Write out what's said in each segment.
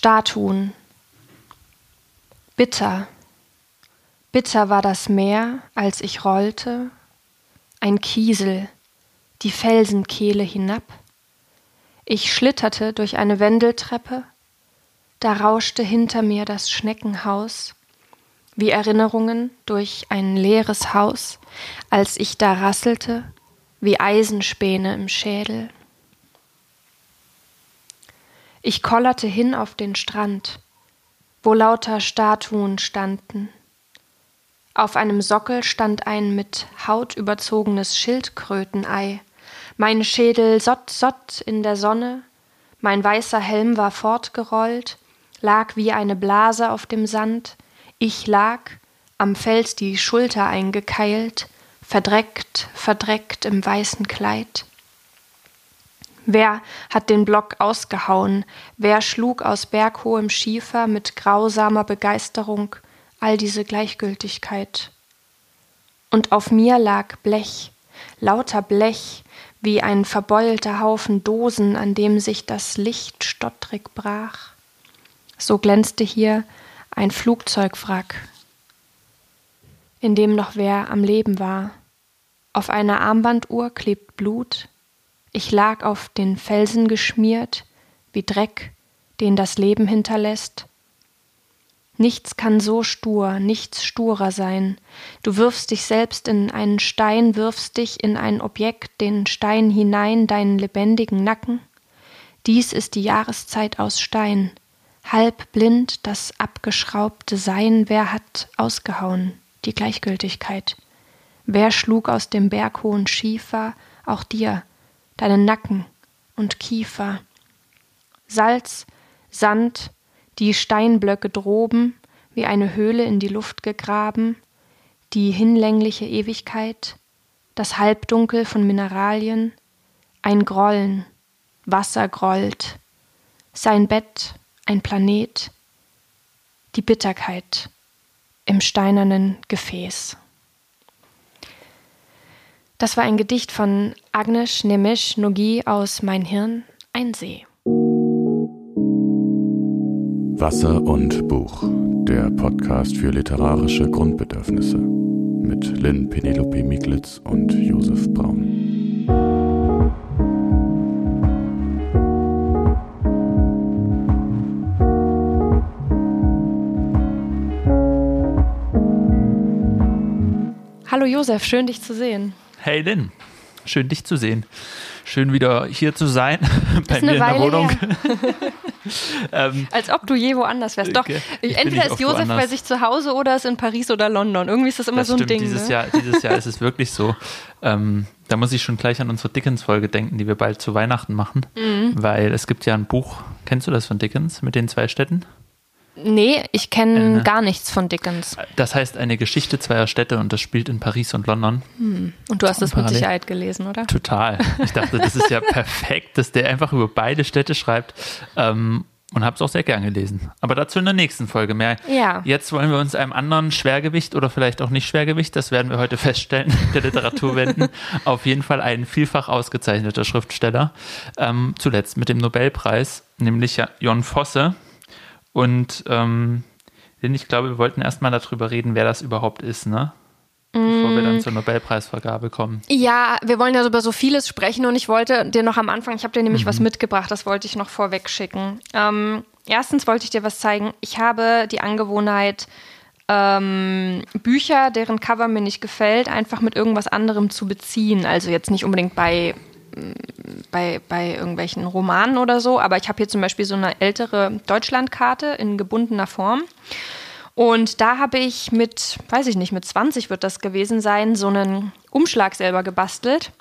Statuen. Bitter, bitter war das Meer, als ich rollte, ein Kiesel, die Felsenkehle hinab. Ich schlitterte durch eine Wendeltreppe, da rauschte hinter mir das Schneckenhaus, wie Erinnerungen durch ein leeres Haus, als ich da rasselte, wie Eisenspäne im Schädel. Ich kollerte hin auf den Strand, wo lauter Statuen standen. Auf einem Sockel stand ein mit Haut überzogenes Schildkrötenei. Mein Schädel sott sott in der Sonne, mein weißer Helm war fortgerollt, lag wie eine Blase auf dem Sand, ich lag, am Fels die Schulter eingekeilt, verdreckt, verdreckt im weißen Kleid. Wer hat den Block ausgehauen? Wer schlug aus berghohem Schiefer mit grausamer Begeisterung all diese Gleichgültigkeit? Und auf mir lag Blech, lauter Blech, wie ein verbeulter Haufen Dosen, an dem sich das Licht stottrig brach. So glänzte hier ein Flugzeugwrack, in dem noch wer am Leben war. Auf einer Armbanduhr klebt Blut, ich lag auf den Felsen geschmiert, wie Dreck, den das Leben hinterlässt. Nichts kann so stur, nichts sturer sein. Du wirfst dich selbst in einen Stein, wirfst dich in ein Objekt, den Stein hinein, deinen lebendigen Nacken. Dies ist die Jahreszeit aus Stein. Halb blind das abgeschraubte Sein, wer hat ausgehauen, die Gleichgültigkeit? Wer schlug aus dem berghohen Schiefer, auch dir, deinen Nacken und Kiefer. Salz, Sand, die Steinblöcke droben, wie eine Höhle in die Luft gegraben, die hinlängliche Ewigkeit, das Halbdunkel von Mineralien, ein Grollen, Wasser grollt, sein Bett, ein Planet, die Bitterkeit im steinernen Gefäß. Das war ein Gedicht von Agnes Nemisch Nogi aus Mein Hirn, ein See. Wasser und Buch, der Podcast für literarische Grundbedürfnisse mit Lynn Penelope Miglitz und Josef Braun. Hallo Josef, schön dich zu sehen. Hey Lynn, schön dich zu sehen. Schön wieder hier zu sein, bei mir in der Wohnung. ähm, Als ob du je woanders wärst. Doch, entweder ist Josef bei sich zu Hause oder ist in Paris oder London. Irgendwie ist das immer das so ein stimmt. Ding. Dieses, ne? Jahr, dieses Jahr ist es wirklich so. Ähm, da muss ich schon gleich an unsere Dickens-Folge denken, die wir bald zu Weihnachten machen. Mhm. Weil es gibt ja ein Buch, kennst du das von Dickens mit den zwei Städten? Nee, ich kenne äh, gar nichts von Dickens. Das heißt eine Geschichte zweier Städte und das spielt in Paris und London. Hm. Und du hast es mit Sicherheit gelesen, oder? Total. Ich dachte, das ist ja perfekt, dass der einfach über beide Städte schreibt. Ähm, und habe es auch sehr gern gelesen. Aber dazu in der nächsten Folge mehr. Ja. Jetzt wollen wir uns einem anderen Schwergewicht oder vielleicht auch nicht Schwergewicht, das werden wir heute feststellen, der Literatur wenden. Auf jeden Fall ein vielfach ausgezeichneter Schriftsteller. Ähm, zuletzt mit dem Nobelpreis, nämlich Jon Fosse, und ähm, ich glaube, wir wollten erstmal darüber reden, wer das überhaupt ist, ne? Bevor wir dann mm. zur Nobelpreisvergabe kommen. Ja, wir wollen ja über so vieles sprechen und ich wollte dir noch am Anfang, ich habe dir nämlich mhm. was mitgebracht, das wollte ich noch vorweg schicken. Ähm, erstens wollte ich dir was zeigen. Ich habe die Angewohnheit, ähm, Bücher, deren Cover mir nicht gefällt, einfach mit irgendwas anderem zu beziehen. Also jetzt nicht unbedingt bei bei, bei irgendwelchen Romanen oder so, aber ich habe hier zum Beispiel so eine ältere Deutschlandkarte in gebundener Form. Und da habe ich mit, weiß ich nicht, mit 20 wird das gewesen sein, so einen Umschlag selber gebastelt,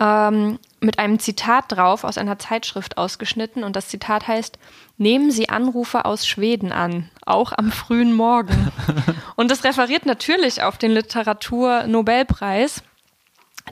ähm, mit einem Zitat drauf aus einer Zeitschrift ausgeschnitten. Und das Zitat heißt, nehmen Sie Anrufe aus Schweden an, auch am frühen Morgen. Und das referiert natürlich auf den Literatur-Nobelpreis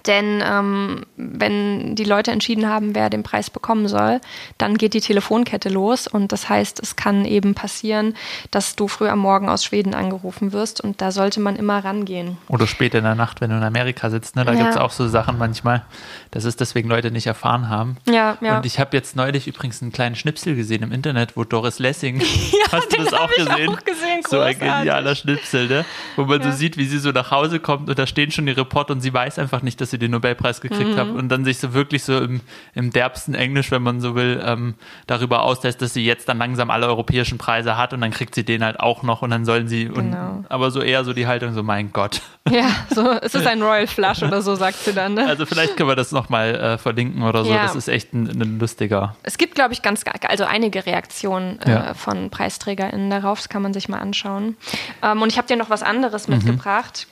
Denn ähm, wenn die Leute entschieden haben, wer den Preis bekommen soll, dann geht die Telefonkette los und das heißt, es kann eben passieren, dass du früh am Morgen aus Schweden angerufen wirst und da sollte man immer rangehen. Oder spät in der Nacht, wenn du in Amerika sitzt. Ne? Da ja. gibt es auch so Sachen manchmal, dass es deswegen Leute nicht erfahren haben. Ja, ja. Und ich habe jetzt neulich übrigens einen kleinen Schnipsel gesehen im Internet, wo Doris Lessing, ja, hast du das auch gesehen? auch gesehen? So ein genialer Schnipsel, ne? wo man ja. so sieht, wie sie so nach Hause kommt und da stehen schon die Reporter und sie weiß einfach nicht, dass sie den Nobelpreis gekriegt mhm. hat und dann sich so wirklich so im, im derbsten Englisch, wenn man so will, ähm, darüber auslässt, dass sie jetzt dann langsam alle europäischen Preise hat und dann kriegt sie den halt auch noch und dann sollen sie, genau. und, aber so eher so die Haltung, so mein Gott. Ja, so, es ist ein Royal Flush oder so, sagt sie dann. Ne? Also vielleicht können wir das nochmal äh, verlinken oder so, ja. das ist echt ein, ein lustiger. Es gibt, glaube ich, ganz, also einige Reaktionen äh, ja. von PreisträgerInnen darauf, das kann man sich mal anschauen. Ähm, und ich habe dir noch was anderes mhm. mitgebracht.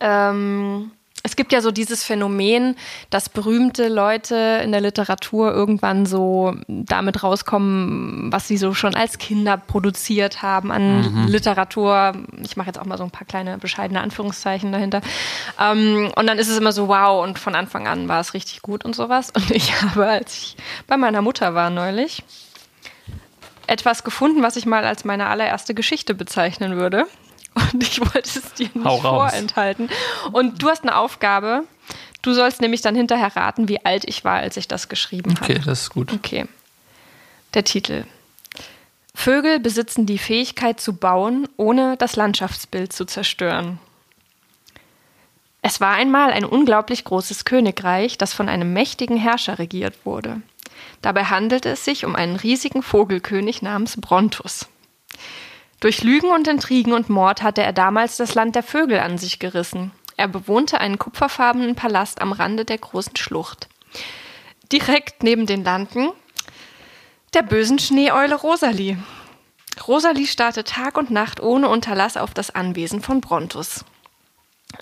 Ähm, es gibt ja so dieses Phänomen, dass berühmte Leute in der Literatur irgendwann so damit rauskommen, was sie so schon als Kinder produziert haben an mhm. Literatur. Ich mache jetzt auch mal so ein paar kleine bescheidene Anführungszeichen dahinter. Ähm, und dann ist es immer so, wow, und von Anfang an war es richtig gut und sowas. Und ich habe, als ich bei meiner Mutter war neulich, etwas gefunden, was ich mal als meine allererste Geschichte bezeichnen würde und ich wollte es dir nicht Hau vorenthalten. Und du hast eine Aufgabe. Du sollst nämlich dann hinterher raten, wie alt ich war, als ich das geschrieben habe. Okay, das ist gut. Okay. Der Titel. Vögel besitzen die Fähigkeit zu bauen, ohne das Landschaftsbild zu zerstören. Es war einmal ein unglaublich großes Königreich, das von einem mächtigen Herrscher regiert wurde. Dabei handelte es sich um einen riesigen Vogelkönig namens Brontus. Durch Lügen und Intrigen und Mord hatte er damals das Land der Vögel an sich gerissen. Er bewohnte einen kupferfarbenen Palast am Rande der großen Schlucht. Direkt neben den Landen der bösen Schneeeule Rosalie. Rosalie starrte Tag und Nacht ohne Unterlass auf das Anwesen von Brontus.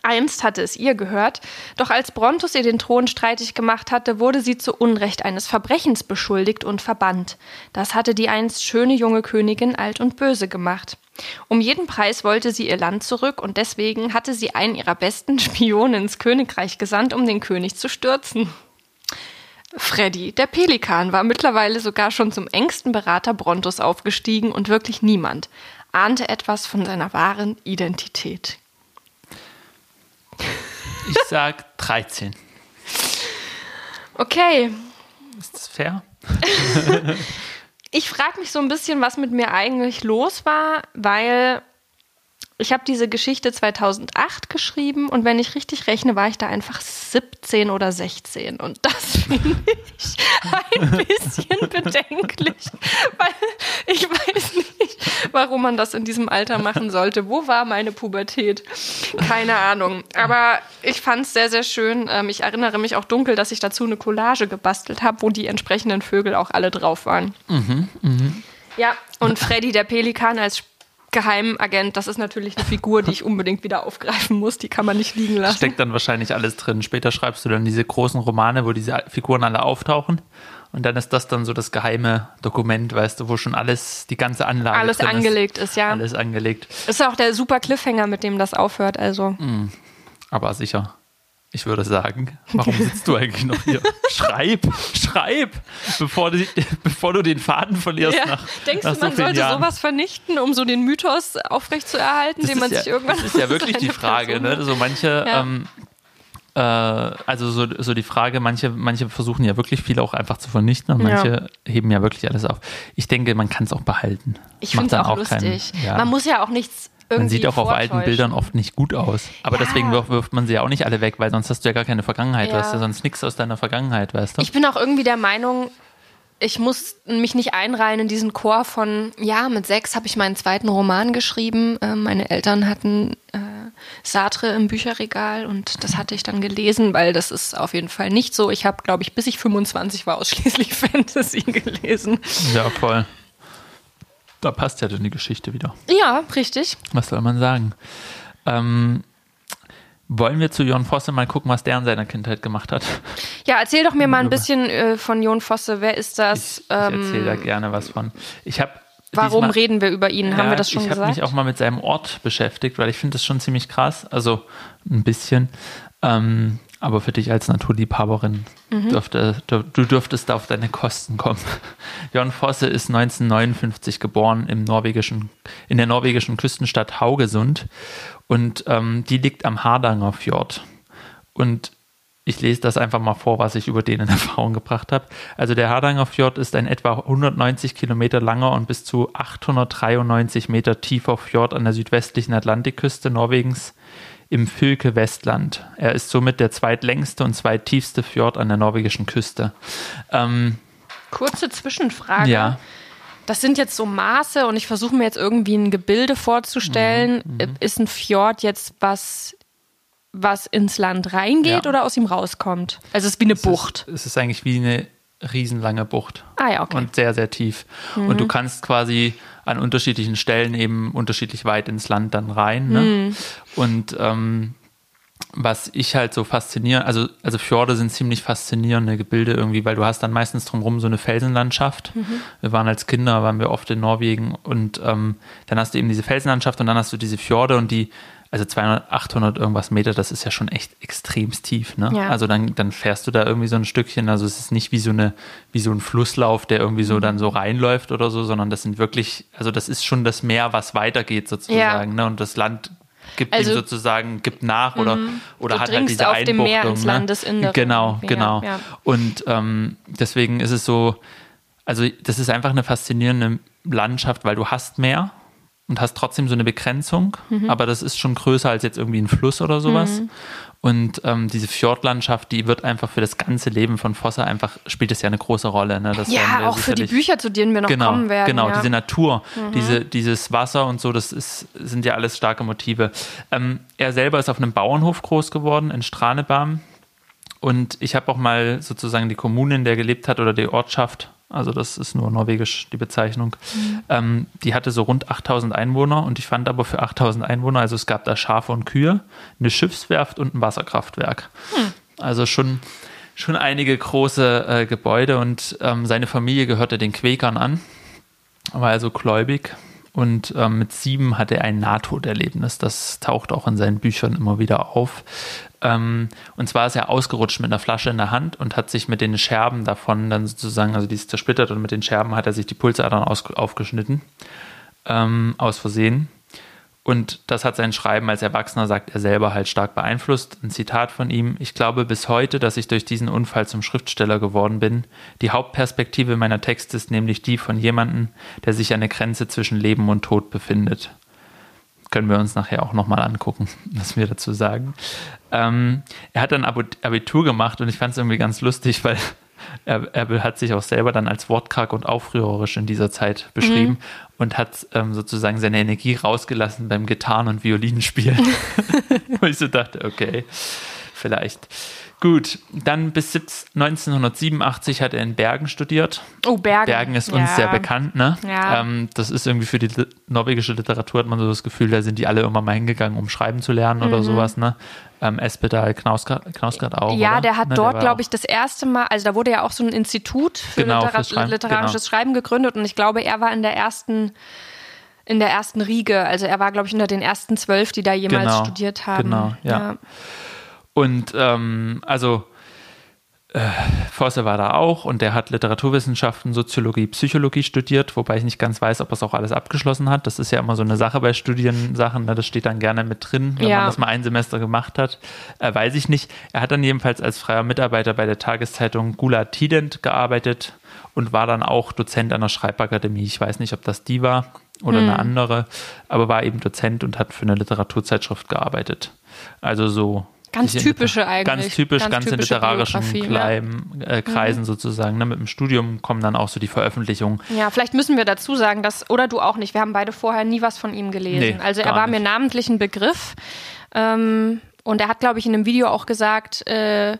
Einst hatte es ihr gehört, doch als Brontus ihr den Thron streitig gemacht hatte, wurde sie zu Unrecht eines Verbrechens beschuldigt und verbannt. Das hatte die einst schöne junge Königin alt und böse gemacht. Um jeden Preis wollte sie ihr Land zurück und deswegen hatte sie einen ihrer besten Spionen ins Königreich gesandt, um den König zu stürzen. Freddy, der Pelikan, war mittlerweile sogar schon zum engsten Berater Brontus aufgestiegen und wirklich niemand ahnte etwas von seiner wahren Identität. Ich sag 13. Okay. Ist das fair? ich frage mich so ein bisschen, was mit mir eigentlich los war, weil ich habe diese Geschichte 2008 geschrieben und wenn ich richtig rechne, war ich da einfach 17 oder 16 und das finde ich ein bisschen bedenklich, weil ich weiß nicht, warum man das in diesem Alter machen sollte. Wo war meine Pubertät? Keine Ahnung. Aber ich fand es sehr, sehr schön. Ähm, ich erinnere mich auch dunkel, dass ich dazu eine Collage gebastelt habe, wo die entsprechenden Vögel auch alle drauf waren. Mhm, mh. Ja, und Freddy der Pelikan als Geheimagent, das ist natürlich eine Figur, die ich unbedingt wieder aufgreifen muss. Die kann man nicht liegen lassen. Steckt dann wahrscheinlich alles drin. Später schreibst du dann diese großen Romane, wo diese Figuren alle auftauchen. Und dann ist das dann so das geheime Dokument, weißt du, wo schon alles, die ganze Anlage alles angelegt ist. ist, ja. Alles angelegt. Ist auch der super Cliffhanger, mit dem das aufhört, also. Mm, aber sicher. Ich würde sagen, warum sitzt du eigentlich noch hier? schreib, schreib, bevor du, bevor du den Faden verlierst. Ja. Nach, Denkst nach du, man so sollte Jahren. sowas vernichten, um so den Mythos aufrechtzuerhalten, das den man ja, sich irgendwann. Das ist ja wirklich die Frage, ne? So manche, ja. ähm, äh, also so, so die Frage, manche, manche versuchen ja wirklich viel auch einfach zu vernichten und manche ja. heben ja wirklich alles auf. Ich denke, man kann es auch behalten. Ich finde es auch, auch lustig. Keinen, ja. Man muss ja auch nichts man sieht auch auf alten Bildern oft nicht gut aus. Aber ja. deswegen wirft, man sie ja auch nicht alle weg, weil sonst hast du ja gar keine Vergangenheit. Ja. Du hast ja sonst nichts aus deiner Vergangenheit, weißt du? Ich bin auch irgendwie der Meinung, ich muss mich nicht einreihen in diesen Chor von, ja, mit sechs habe ich meinen zweiten Roman geschrieben. Äh, meine Eltern hatten äh, Sartre im Bücherregal und das hatte ich dann gelesen, weil das ist auf jeden Fall nicht so. Ich habe, glaube ich, bis ich 25 war, ausschließlich Fantasy gelesen. Ja, voll. Da passt ja dann die Geschichte wieder. Ja, richtig. Was soll man sagen? Ähm, wollen wir zu Jon Fosse mal gucken, was der in seiner Kindheit gemacht hat? Ja, erzähl doch mir mal ein bisschen äh, von Jon Fosse. Wer ist das? Ich, ich erzähle da ähm, gerne was von. Ich habe Warum diesmal, reden wir über ihn? Haben ja, wir das schon ich gesagt? Ich habe mich auch mal mit seinem Ort beschäftigt, weil ich finde das schon ziemlich krass. Also ein bisschen. Ähm, Aber für dich als Naturliebhaberin mhm. dürfte, du, dürftest da auf deine Kosten kommen. Jörn Fosse ist 1959 geboren im norwegischen, in der norwegischen Küstenstadt Haugesund und ähm, die liegt am Hardanger Fjord. Und ich lese das einfach mal vor, was ich über den in Erfahrung gebracht habe. Also der Hardanger Fjord ist ein etwa 190 Kilometer langer und bis zu 893 Meter tiefer Fjord an der südwestlichen Atlantikküste Norwegens im Fylke Westland. Er ist somit der zweitlängste und zweittiefste Fjord an der norwegischen Küste. Ähm, Kurze Zwischenfrage. Ja. Das sind jetzt so Maße und ich versuche mir jetzt irgendwie ein Gebilde vorzustellen. Mhm, mhm. ist ein Fjord jetzt was was ins Land reingeht ja. oder aus ihm rauskommt? Also es ist wie eine es Bucht. Ist, es ist eigentlich wie eine riesenlange Bucht. Ah ja, okay. Und sehr, sehr tief. Mhm. Und du kannst quasi an unterschiedlichen Stellen eben unterschiedlich weit ins Land dann rein. Ne? Mhm. Und ähm, was ich halt so faszinierend, also, also Fjorde sind ziemlich faszinierende Gebilde irgendwie, weil du hast dann meistens drumherum so eine Felsenlandschaft. Mhm. Wir waren als Kinder, waren wir oft in Norwegen und ähm, dann hast du eben diese Felsenlandschaft und dann hast du diese Fjorde und die also 200, 800 irgendwas Meter, das ist ja schon echt extremst tief. Ne? Ja. Also dann, dann fährst du da irgendwie so ein Stückchen. Also es ist nicht wie so eine, wie so ein Flusslauf, der irgendwie so dann so reinläuft oder so, sondern das sind wirklich, also das ist schon das Meer, was weitergeht sozusagen. Ja. Ne? Und das Land gibt also, ihm sozusagen, gibt nach oder, mhm. oder hat halt diese auf Einbuchtung. Dem Meer ins ne? Landesinnere. Genau, genau. Ja, Und ähm, deswegen ist es so, also das ist einfach eine faszinierende Landschaft, weil du hast Meer und hast trotzdem so eine Begrenzung, mhm. aber das ist schon größer als jetzt irgendwie ein Fluss oder sowas. Mhm. Und ähm, diese Fjordlandschaft, die wird einfach für das ganze Leben von Fossa einfach, spielt es ja eine große Rolle. Ne? Ja, auch für die Bücher, zu denen wir noch genau, kommen werden. Genau, ja. diese Natur, mhm. diese, dieses Wasser und so, das ist, sind ja alles starke Motive. Ähm, er selber ist auf einem Bauernhof groß geworden in Stranebarm. Und ich habe auch mal sozusagen die Kommune, in der er gelebt hat, oder die Ortschaft also das ist nur norwegisch die Bezeichnung. Mhm. Ähm, die hatte so rund 8000 Einwohner und ich fand aber für 8000 Einwohner, also es gab da Schafe und Kühe, eine Schiffswerft und ein Wasserkraftwerk. Mhm. Also schon, schon einige große äh, Gebäude und ähm, seine Familie gehörte den Quäkern an, war also gläubig und ähm, mit sieben hatte er ein Nahtoderlebnis. Das taucht auch in seinen Büchern immer wieder auf. Ähm, und zwar ist er ausgerutscht mit einer Flasche in der Hand und hat sich mit den Scherben davon dann sozusagen, also die ist zersplittert und mit den Scherben hat er sich die Pulsadern aufgeschnitten. Ähm, aus Versehen. Und das hat sein Schreiben als Erwachsener, sagt er selber, halt stark beeinflusst. Ein Zitat von ihm. Ich glaube bis heute, dass ich durch diesen Unfall zum Schriftsteller geworden bin. Die Hauptperspektive meiner Texte ist nämlich die von jemandem, der sich an der Grenze zwischen Leben und Tod befindet können wir uns nachher auch nochmal angucken, was wir dazu sagen. Ähm, er hat dann Abitur gemacht und ich fand es irgendwie ganz lustig, weil er, er, hat sich auch selber dann als wortkarg und aufrührerisch in dieser Zeit beschrieben mhm. Und hat ähm, sozusagen seine Energie rausgelassen beim Gitarren- und Violinspielen. Wo ich so dachte, okay, vielleicht. Gut, dann bis 1987 hat er in Bergen studiert. Oh, Bergen. Bergen ist uns ja. sehr bekannt, ne? Ja. Ähm, das ist irgendwie für die norwegische Literatur, hat man so das Gefühl, da sind die alle immer mal hingegangen, um schreiben zu lernen mhm. oder sowas, ne? Ähm, Espedal, Knausgard, Knausgard auch. Ja, oder? der hat ne, dort, glaube ich, das erste Mal, also da wurde ja auch so ein Institut für genau, Litera Schreiben, literarisches genau. Schreiben gegründet und ich glaube, er war in der ersten in der ersten Riege. Also er war, glaube ich, unter den ersten zwölf, die da jemals genau, studiert haben. Genau, ja. ja. Und ähm, also äh, Forster war da auch und der hat Literaturwissenschaften, Soziologie, Psychologie studiert, wobei ich nicht ganz weiß, ob er es auch alles abgeschlossen hat. Das ist ja immer so eine Sache bei Studiensachen, ne? das steht dann gerne mit drin, wenn ja. man das mal ein Semester gemacht hat. Äh, weiß ich nicht. Er hat dann jedenfalls als freier Mitarbeiter bei der Tageszeitung Gula Tident gearbeitet und war dann auch Dozent an der Schreibakademie. Ich weiß nicht, ob das die war oder hm. eine andere, aber war eben Dozent und hat für eine Literaturzeitschrift gearbeitet. Also so Ganz typische eigentlich. Ganz typisch, ganz, ganz in literarischen Kleim, äh, Kreisen mhm. sozusagen. Ne? Mit dem Studium kommen dann auch so die Veröffentlichungen. Ja, vielleicht müssen wir dazu sagen, dass, oder du auch nicht, wir haben beide vorher nie was von ihm gelesen. Nee, also er war nicht. mir namentlich ein Begriff. Ähm, und er hat, glaube ich, in einem Video auch gesagt, äh,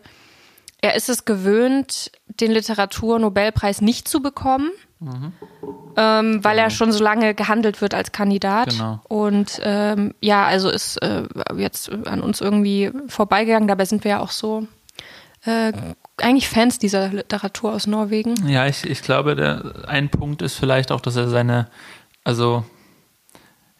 er ist es gewöhnt, den Literaturnobelpreis nicht zu bekommen. Mhm. Ähm, weil genau. er schon so lange gehandelt wird als Kandidat. Genau. Und ähm, ja, also ist äh, jetzt an uns irgendwie vorbeigegangen. Dabei sind wir ja auch so äh, eigentlich Fans dieser Literatur aus Norwegen. Ja, ich, ich glaube, der, ein Punkt ist vielleicht auch, dass er seine, also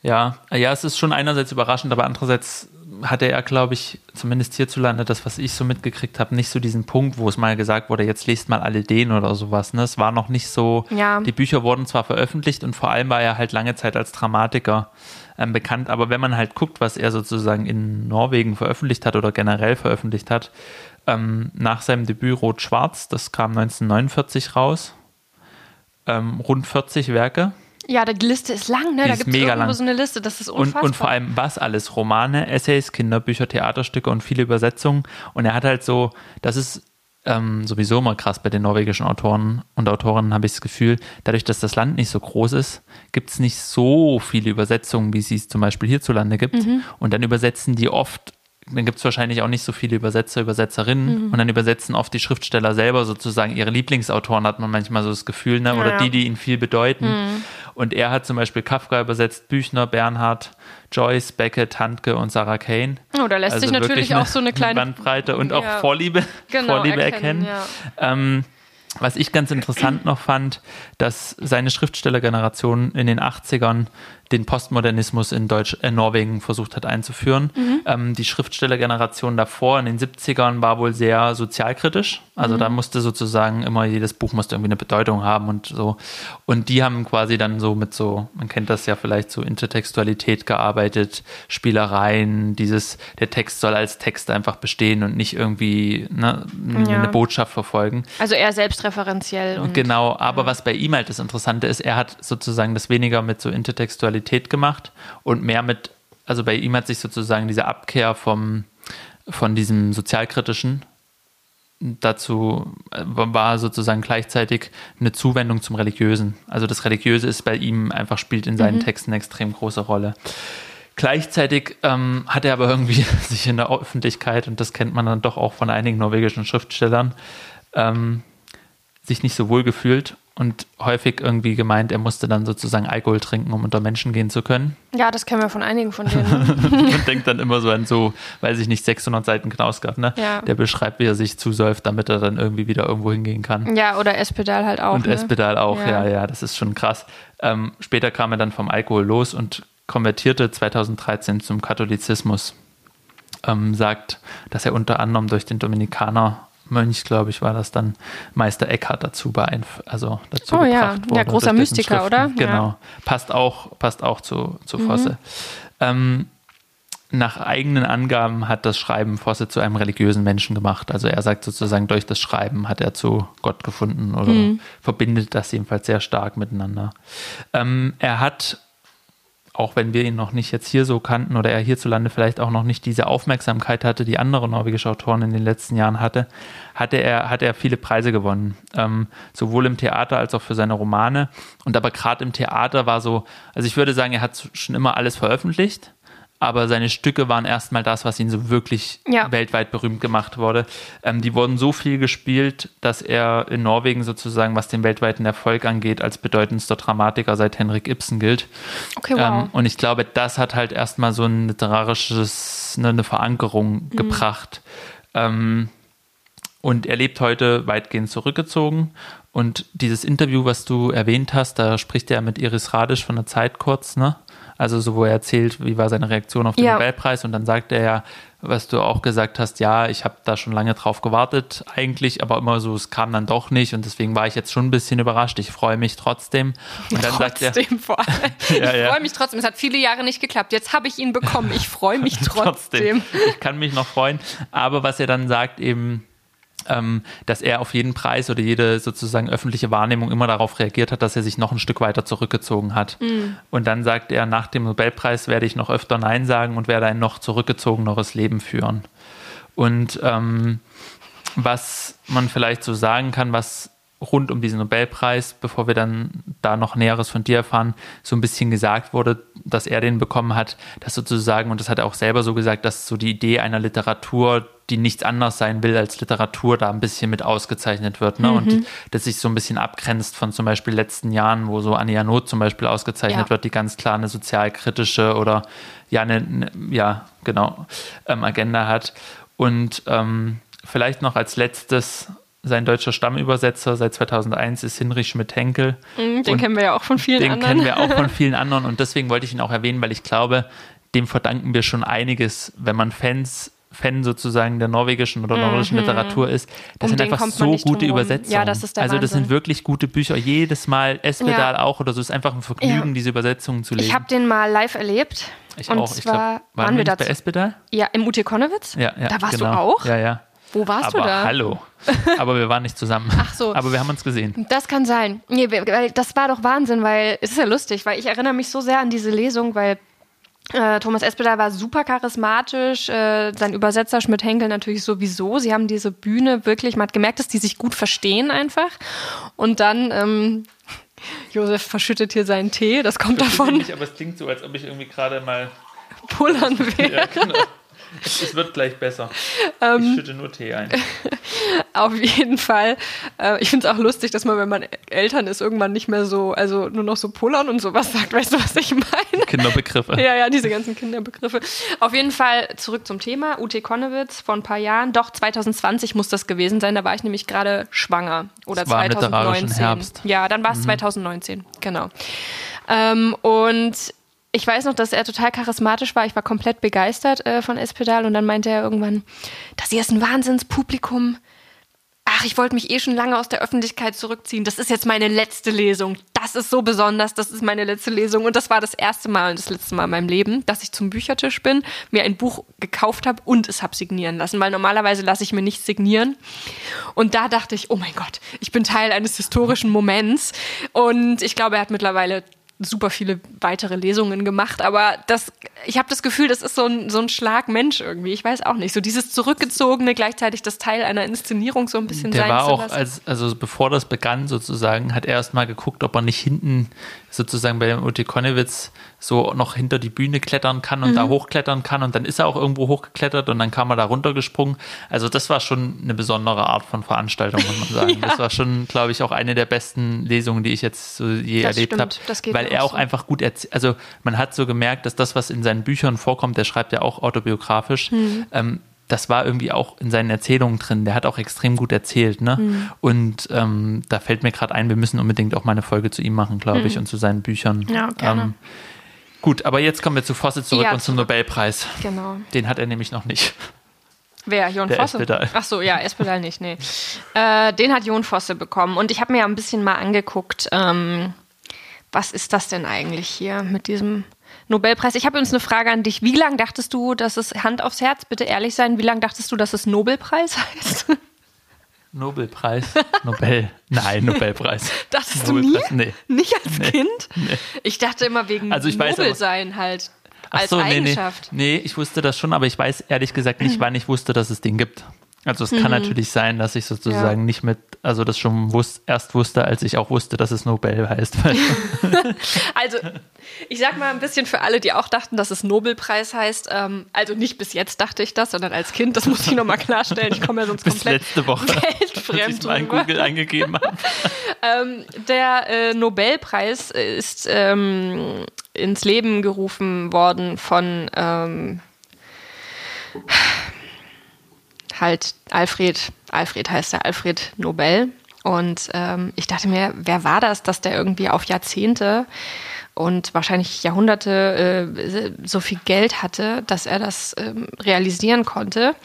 ja, ja, es ist schon einerseits überraschend, aber andererseits hatte er, glaube ich, zumindest hierzulande, das, was ich so mitgekriegt habe, nicht so diesen Punkt, wo es mal gesagt wurde, jetzt lest mal alle den oder sowas. Ne? Es war noch nicht so, Ja. die Bücher wurden zwar veröffentlicht und vor allem war er halt lange Zeit als Dramatiker ähm, bekannt, aber wenn man halt guckt, was er sozusagen in Norwegen veröffentlicht hat oder generell veröffentlicht hat, ähm, nach seinem Debüt Rot-Schwarz, das kam 1949 raus, ähm, rund 40 Werke. Ja, die Liste ist lang, ne? Die Da gibt es irgendwo lang. so eine Liste, das ist Und, unfassbar. und vor allem was alles? Romane, Essays, Kinderbücher, Theaterstücke und viele Übersetzungen. Und er hat halt so, das ist ähm, sowieso immer krass bei den norwegischen Autoren und Autorinnen, habe ich das Gefühl, dadurch, dass das Land nicht so groß ist, gibt es nicht so viele Übersetzungen, wie es zum Beispiel hierzulande gibt. Mhm. Und dann übersetzen die oft, dann gibt es wahrscheinlich auch nicht so viele Übersetzer, Übersetzerinnen. Mhm. Und dann übersetzen oft die Schriftsteller selber sozusagen ihre Lieblingsautoren, hat man manchmal so das Gefühl, ne? oder Ja. die, die ihnen viel bedeuten. Und er hat zum Beispiel Kafka übersetzt, Büchner, Bernhard, Joyce, Beckett, Handke und Sarah Kane. Oh, da lässt sich natürlich auch so eine kleine Bandbreite und auch Ja. Vorliebe, genau, Vorliebe erkennen. Ja. Ähm, was ich ganz interessant noch fand, dass seine Schriftstellergeneration in den 80ern den Postmodernismus in Deutsch, äh, Norwegen versucht hat einzuführen. Mhm. Ähm, die Schriftstellergeneration davor in den 70ern war wohl sehr sozialkritisch. Also Mhm. da musste sozusagen immer jedes Buch musste irgendwie eine Bedeutung haben und so. Und die haben quasi dann so mit so, man kennt das ja vielleicht so Intertextualität gearbeitet, Spielereien, dieses, der Text soll als Text einfach bestehen und nicht irgendwie ne, Ja. eine Botschaft verfolgen. Also eher selbstreferenziell und Genau, aber was bei ihm halt das Interessante ist, er hat sozusagen das weniger mit so Intertextualität gemacht und mehr mit, also bei ihm hat sich sozusagen diese Abkehr vom, von diesem sozialkritischen dazu äh, war sozusagen gleichzeitig eine Zuwendung zum Religiösen. Also das Religiöse ist bei ihm einfach spielt in seinen Texten eine extrem große Rolle. Gleichzeitig ähm, hat er aber irgendwie sich in der Öffentlichkeit, und das kennt man dann doch auch von einigen norwegischen Schriftstellern, ähm, sich nicht so wohl gefühlt und häufig irgendwie gemeint, er musste dann sozusagen Alkohol trinken, um unter Menschen gehen zu können. ja, das kennen wir von einigen von denen. und denkt dann immer so an so, weiß ich nicht, 600 Seiten Knausgard, ne? Ja. Der beschreibt, wie er sich zusäuft, damit er dann irgendwie wieder irgendwo hingehen kann. ja, oder S-Pedal halt auch. und ne? S-Pedal auch, ja. Ja. ja, das ist schon krass. Ähm, später kam er dann vom Alkohol los und konvertierte 2013 zum Katholizismus. Ähm, sagt, dass er unter anderem durch den Dominikaner Mönch, glaube ich, war das dann Meister Eckhart dazu beeinf also dazu Oh ja, gebracht ja, wurde. großer durch dessen Mystiker, oder? Ja. Genau. Passt auch, passt auch zu, zu Mhm. Fosse. Ähm, nach eigenen Angaben hat das Schreiben Fosse zu einem religiösen Menschen gemacht. Also er sagt sozusagen, durch das Schreiben hat er zu Gott gefunden oder Mhm. verbindet das jedenfalls sehr stark miteinander. Ähm, er hat, auch wenn wir ihn noch nicht jetzt hier so kannten oder er hierzulande vielleicht auch noch nicht diese Aufmerksamkeit hatte, die andere norwegische Autoren in den letzten Jahren hatte, hatte er, hat er viele Preise gewonnen. Ähm, sowohl im Theater als auch für seine Romane. Und aber gerade im Theater war so, also ich würde sagen, er hat schon immer alles veröffentlicht. Aber seine Stücke waren erstmal das, was ihn so wirklich Ja. weltweit berühmt gemacht wurde. Ähm, die wurden so viel gespielt, dass er in Norwegen sozusagen, was den weltweiten Erfolg angeht, als bedeutendster Dramatiker seit Henrik Ibsen gilt. Okay, wow. Ähm, und ich glaube, das hat halt erstmal so ein literarisches, ne, eine Verankerung Mhm. gebracht. Ähm, und er lebt heute weitgehend zurückgezogen. Und dieses Interview, was du erwähnt hast, da spricht er mit Iris Radisch von der Zeit kurz, ne? Also so, wo er erzählt, wie war seine Reaktion auf den Ja. Nobelpreis. Und dann sagt er ja, was du auch gesagt hast, ja, ich habe da schon lange drauf gewartet eigentlich, aber immer so, es kam dann doch nicht. Und deswegen war ich jetzt schon ein bisschen überrascht. Ich freue mich trotzdem. Und dann sagt er, trotzdem vor allem. Ja, ich ja. freue mich trotzdem. Es hat viele Jahre nicht geklappt. Jetzt habe ich ihn bekommen. Ich freue mich trotzdem. Ich kann mich noch freuen. Aber was er dann sagt, eben, dass er auf jeden Preis oder jede sozusagen öffentliche Wahrnehmung immer darauf reagiert hat, dass er sich noch ein Stück weiter zurückgezogen hat. Und dann sagt er, nach dem Nobelpreis werde ich noch öfter Nein sagen und werde ein noch zurückgezogeneres Leben führen. Und ähm, was man vielleicht so sagen kann, was rund um diesen Nobelpreis, bevor wir dann da noch Näheres von dir erfahren, so ein bisschen gesagt wurde, dass er den bekommen hat, dass sozusagen, und das hat er auch selber so gesagt, dass so die Idee einer Literatur, die nichts anderes sein will als Literatur, da ein bisschen mit ausgezeichnet wird. Ne? Und das sich so ein bisschen abgrenzt von zum Beispiel letzten Jahren, wo so Anja Not zum Beispiel ausgezeichnet Ja. wird, die ganz klar eine sozialkritische oder ja, eine, eine ja, genau, ähm, Agenda hat. Und ähm, vielleicht noch als letztes sein deutscher Stammübersetzer seit 2001 ist Hinrich Schmidt-Henkel. Mhm, Den Und kennen wir ja auch von vielen Den anderen. kennen wir auch von vielen anderen und deswegen wollte ich ihn auch erwähnen, weil ich glaube, dem verdanken wir schon einiges, wenn man Fans Fan sozusagen der norwegischen oder nordischen Mhm. Literatur ist. Das Um sind einfach so gute. Übersetzungen. Ja, das ist der also das Wahnsinn. sind wirklich gute Bücher. Jedes Mal Espedal Ja. auch oder so. Es ist einfach ein Vergnügen, Ja. diese Übersetzungen zu lesen. Ich habe den mal live erlebt. Ich und auch. Ich zwar glaub, waren, waren wir da bei Espedal? Ja, im UT Konnewitz? Ja, ja. Da warst genau. du auch? Ja, ja. Wo warst Aber du da? hallo. Aber wir waren nicht zusammen. Ach so. Aber wir haben uns gesehen. Das kann sein. Nee, weil das war doch Wahnsinn, weil es ist ja lustig, weil ich erinnere mich so sehr an diese Lesung, weil äh, Thomas Espedal war super charismatisch, äh, sein Übersetzer Schmidt Henkel natürlich sowieso. Sie haben diese Bühne wirklich, man hat gemerkt, dass die sich gut verstehen einfach. Und dann, ähm, Josef verschüttet hier seinen Tee, das kommt davon, aber es klingt so, als ob ich irgendwie gerade mal. pullern will. Ja, genau. Es, wird gleich besser. Ähm. ich schütte nur Tee ein. Auf jeden Fall. Äh, ich finde es auch lustig, dass man, wenn man Eltern ist, irgendwann nicht mehr so, also nur noch so pullern und sowas sagt. Weißt du, was ich meine? Kinderbegriffe. Ja, ja, diese ganzen Kinderbegriffe. Auf jeden Fall zurück zum Thema. Ute Konnewitz vor ein paar Jahren. Doch, 2020 muss das gewesen sein. Da war ich nämlich gerade schwanger. Oder Das war im literarischen 2019. Herbst. Ja, dann war es 2019. Genau. Ähm, und ich weiß noch, dass er total charismatisch war. Ich war komplett begeistert äh, von Espedal. Und dann meinte er irgendwann, das hier ist ein Wahnsinnspublikum. Ach, ich wollte mich eh schon lange aus der Öffentlichkeit zurückziehen. Das ist jetzt meine letzte Lesung. Das ist so besonders. Das ist meine letzte Lesung. Und das war das erste Mal und das letzte Mal in meinem Leben, dass ich zum Büchertisch bin, mir ein Buch gekauft habe und es habe signieren lassen. Weil normalerweise lasse ich mir nichts signieren. Und da dachte ich, oh mein Gott, ich bin Teil eines historischen Moments. Und ich glaube, er hat mittlerweile super viele weitere Lesungen gemacht, aber das, ich habe das Gefühl, das ist so ein, so ein Schlag Mensch irgendwie. Ich weiß auch nicht. So dieses zurückgezogene, gleichzeitig das Teil einer Inszenierung so ein bisschen Der sein war auch, als, also bevor das begann sozusagen, hat er erst mal geguckt, ob er nicht hinten sozusagen bei Ute Konnewitz so noch hinter die Bühne klettern kann und Mhm. da hochklettern kann und dann ist er auch irgendwo hochgeklettert und dann kam er da runtergesprungen. Also das war schon eine besondere Art von Veranstaltung, muss man sagen. Das war schon, glaube ich, auch eine der besten Lesungen, die ich jetzt so je Das erlebt habe. Weil er auch auch so. einfach gut erzählt, also man hat so gemerkt, dass das, was in seinen Büchern vorkommt, der schreibt ja auch autobiografisch, Mhm. ähm, das war irgendwie auch in seinen Erzählungen drin. Der hat auch extrem gut erzählt, ne? Mhm. Und ähm, da fällt mir gerade ein, wir müssen unbedingt auch mal eine Folge zu ihm machen, glaube ich, und zu seinen Büchern. Mhm. Ja, gerne. Ähm, gut, aber jetzt kommen wir zu Fosse zurück Ja, und zum zurück. Nobelpreis. Genau. Den hat er nämlich noch nicht. Wer? Jon Der Fosse? Espedal. Ach so, ja, Espedal nicht, nee. Äh, den hat Jon Fosse bekommen. Und ich habe mir ja ein bisschen mal angeguckt, ähm, was ist das denn eigentlich hier mit diesem Nobelpreis? Ich habe übrigens eine Frage an dich. Wie lange dachtest du, dass es, Hand aufs Herz, bitte ehrlich sein, wie lange dachtest du, dass es Nobelpreis heißt? Nobelpreis? Nobel? Nein, Nobelpreis. Dachtest du nie? Nobelpreis? Nee. Nicht als Nee. Kind? Nee. Ich dachte immer wegen Also ich weiß Nobel aber- sein halt. Ach Als so, nee, nee. Eigenschaft. Nee, ich wusste das schon, aber ich weiß ehrlich gesagt nicht, wann ich wusste, dass es den gibt. Also es Mhm. kann natürlich sein, dass ich sozusagen nicht mit, also das schon wus erst wusste, als ich auch wusste, dass es Nobel heißt. Also, ich sag mal ein bisschen für alle, die auch dachten, dass es Nobelpreis heißt. Ähm, also nicht bis jetzt dachte ich das, sondern als Kind. Das muss ich nochmal klarstellen. Ich komme ja sonst Bis komplett letzte Woche, als ich weltfremd in drüber. Google eingegeben habe. Ähm, der äh, Nobelpreis ist ähm, ins Leben gerufen worden von ähm, halt Alfred, Alfred heißt er, Alfred Nobel. Und ähm, ich dachte mir, wer war das, dass der irgendwie auf Jahrzehnte und wahrscheinlich Jahrhunderte äh, so viel Geld hatte, dass er das ähm, realisieren konnte.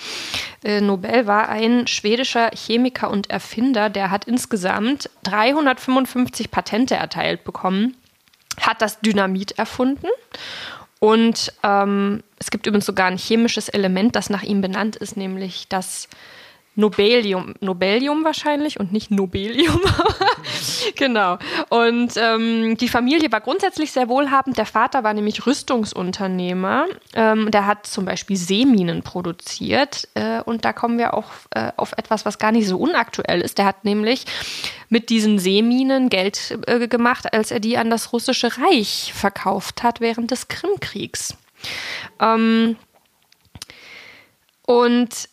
Äh, Nobel war ein schwedischer Chemiker und Erfinder, der hat insgesamt 355 Patente erteilt bekommen, hat das Dynamit erfunden und ähm, es gibt übrigens sogar ein chemisches Element, das nach ihm benannt ist, nämlich das Nobelium, Nobelium wahrscheinlich und nicht Nobelium. genau. Und ähm, die Familie war grundsätzlich sehr wohlhabend. Der Vater war nämlich Rüstungsunternehmer. Ähm, der hat zum Beispiel Seeminen produziert. Äh, und da kommen wir auch äh, auf etwas, was gar nicht so unaktuell ist. Der hat nämlich mit diesen Seeminen Geld äh, gemacht, als er die an das russische Reich verkauft hat während des Krimkriegs. Ähm, und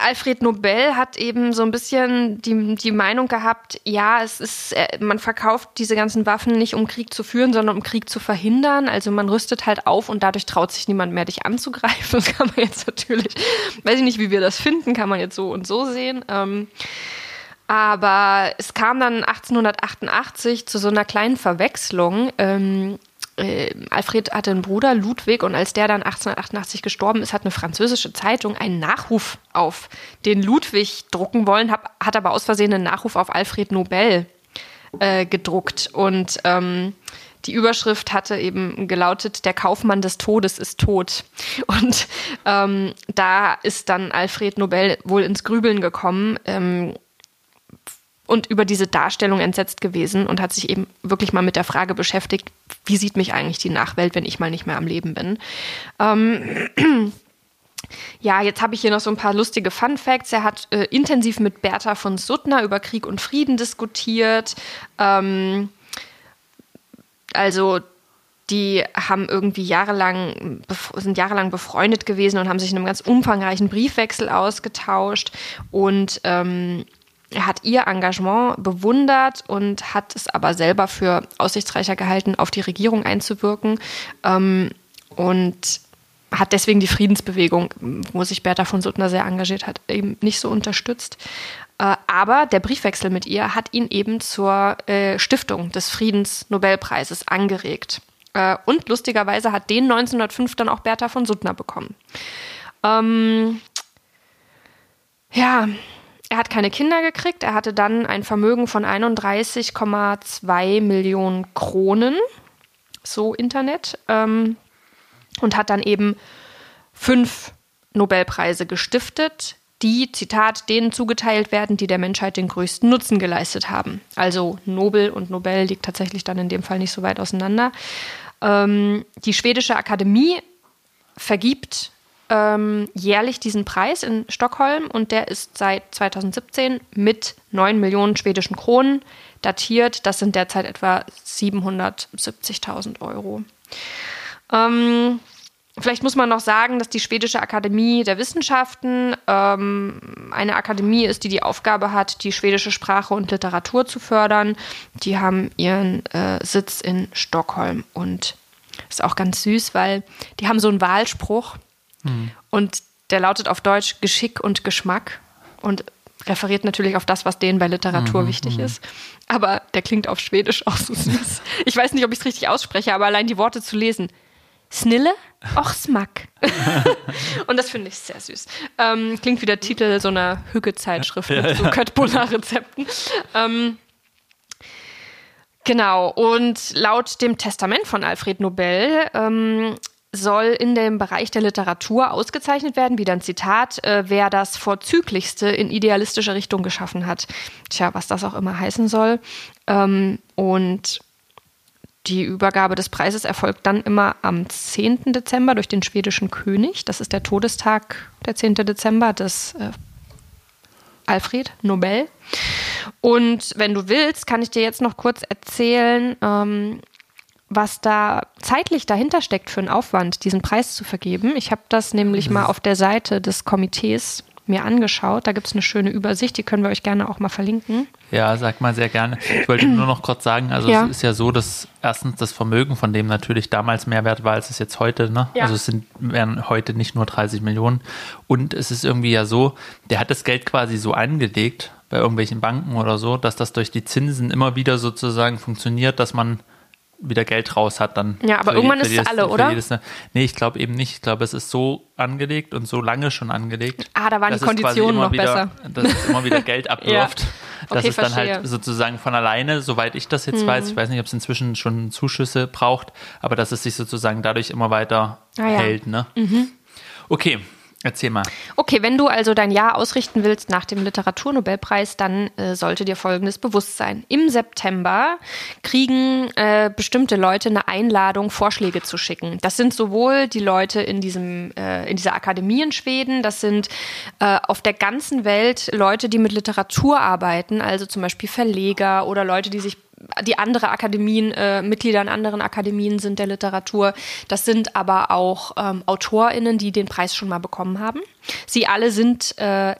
Alfred Nobel hat eben so ein bisschen die, die Meinung gehabt, ja, es ist, äh, man verkauft diese ganzen Waffen nicht, um Krieg zu führen, sondern um Krieg zu verhindern. Also man rüstet halt auf und dadurch traut sich niemand mehr, dich anzugreifen. Das kann man jetzt natürlich, weiß ich nicht, wie wir das finden, kann man jetzt so und so sehen. Ähm, aber es kam dann 1888 zu so einer kleinen Verwechslung. Ähm, äh, Alfred hatte einen Bruder, Ludwig, und als der dann 1888 gestorben ist, hat eine französische Zeitung einen Nachruf auf den Ludwig drucken wollen, hab, hat aber aus Versehen einen Nachruf auf Alfred Nobel äh, gedruckt. Und ähm, die Überschrift hatte eben gelautet, der Kaufmann des Todes ist tot. Und ähm, da ist dann Alfred Nobel wohl ins Grübeln gekommen. Ähm, und über diese Darstellung entsetzt gewesen und hat sich eben wirklich mal mit der Frage beschäftigt, wie sieht mich eigentlich die Nachwelt, wenn ich mal nicht mehr am Leben bin. Ähm, ja, jetzt habe ich hier noch so ein paar lustige Fun Facts. Er hat äh, intensiv mit Bertha von Suttner über Krieg und Frieden diskutiert. Ähm, also die haben irgendwie jahrelang, sind jahrelang befreundet gewesen und haben sich in einem ganz umfangreichen Briefwechsel ausgetauscht. Und ähm, er hat ihr Engagement bewundert und hat es aber selber für aussichtsreicher gehalten, auf die Regierung einzuwirken. Ähm, und hat deswegen die Friedensbewegung, wo sich Bertha von Suttner sehr engagiert hat, eben nicht so unterstützt. Äh, aber der Briefwechsel mit ihr hat ihn eben zur äh, Stiftung des Friedensnobelpreises angeregt. Äh, und lustigerweise hat den 1905 dann auch Bertha von Suttner bekommen. Ähm, ja, er hat keine Kinder gekriegt. Er hatte dann ein Vermögen von 31,2 Millionen Kronen, so Internet, ähm, und hat dann eben fünf Nobelpreise gestiftet, die, Zitat, denen zugeteilt werden, die der Menschheit den größten Nutzen geleistet haben. Also Nobel und Nobel liegt tatsächlich dann in dem Fall nicht so weit auseinander. Ähm, die schwedische Akademie vergibt ähm, jährlich diesen Preis in Stockholm und der ist seit 2017 mit 9 Millionen schwedischen Kronen datiert. Das sind derzeit etwa 770.000 Euro. Ähm, Vielleicht muss man noch sagen, dass die Schwedische Akademie der Wissenschaften ähm, eine Akademie ist, die die Aufgabe hat, die schwedische Sprache und Literatur zu fördern. Die haben ihren äh, Sitz in Stockholm und ist auch ganz süß, weil die haben so einen Wahlspruch, Mhm. Und der lautet auf Deutsch Geschick und Geschmack und referiert natürlich auf das, was denen bei Literatur mhm, wichtig mhm. ist. Aber der klingt auf Schwedisch auch so süß. Ich weiß nicht, ob ich es richtig ausspreche, aber allein die Worte zu lesen. Snille, och smack. und das finde ich sehr süß. Ähm, klingt wie der Titel so einer Hügge-Zeitschrift ja, mit so Köttbullar-Rezepten. Ähm, genau, und laut dem Testament von Alfred Nobel ähm, soll in dem Bereich der Literatur ausgezeichnet werden, wie dann Zitat, äh, wer das Vorzüglichste in idealistischer Richtung geschaffen hat. Tja, was das auch immer heißen soll. Ähm, und die Übergabe des Preises erfolgt dann immer am 10. Dezember durch den schwedischen König. Das ist der Todestag, der 10. Dezember des äh, Alfred Nobel. Und wenn du willst, kann ich dir jetzt noch kurz erzählen, ähm, was da zeitlich dahinter steckt für einen Aufwand, diesen Preis zu vergeben. Ich habe das nämlich mal auf der Seite des Komitees mir angeschaut. Da gibt es eine schöne Übersicht, die können wir euch gerne auch mal verlinken. Ja, sag mal sehr gerne. Ich wollte nur noch kurz sagen, also ja. es ist ja so, dass erstens das Vermögen von dem natürlich damals mehr wert war, als es jetzt heute, ne? Ja. Also es sind, wären heute nicht nur 30 Millionen. Und es ist irgendwie ja so, der hat das Geld quasi so angelegt bei irgendwelchen Banken oder so, dass das durch die Zinsen immer wieder sozusagen funktioniert, dass man wieder Geld raus hat, dann. Ja, aber irgendwann ist es alle, oder? Jedes, nee, ich glaube eben nicht. Ich glaube, es ist so angelegt und so lange schon angelegt. Ah, da waren die Konditionen noch wieder, besser. Dass es immer wieder Geld abwirft. ja. okay, dass es dann halt sozusagen von alleine, soweit ich das jetzt mhm. weiß, ich weiß nicht, ob es inzwischen schon Zuschüsse braucht, aber dass es sich sozusagen dadurch immer weiter ah, ja. hält. Ne? Mhm. Okay, Erzähl mal. Okay, wenn du also dein Jahr ausrichten willst nach dem Literaturnobelpreis, dann äh, sollte dir Folgendes bewusst sein. Im September kriegen äh, bestimmte Leute eine Einladung, Vorschläge zu schicken. Das sind sowohl die Leute in, diesem, äh, in dieser Akademie in Schweden, das sind äh, auf der ganzen Welt Leute, die mit Literatur arbeiten, also zum Beispiel Verleger oder Leute, die sich die andere Akademien, äh, Mitglieder in anderen Akademien sind der Literatur. Das sind aber auch ähm, AutorInnen, die den Preis schon mal bekommen haben. Sie alle sind äh,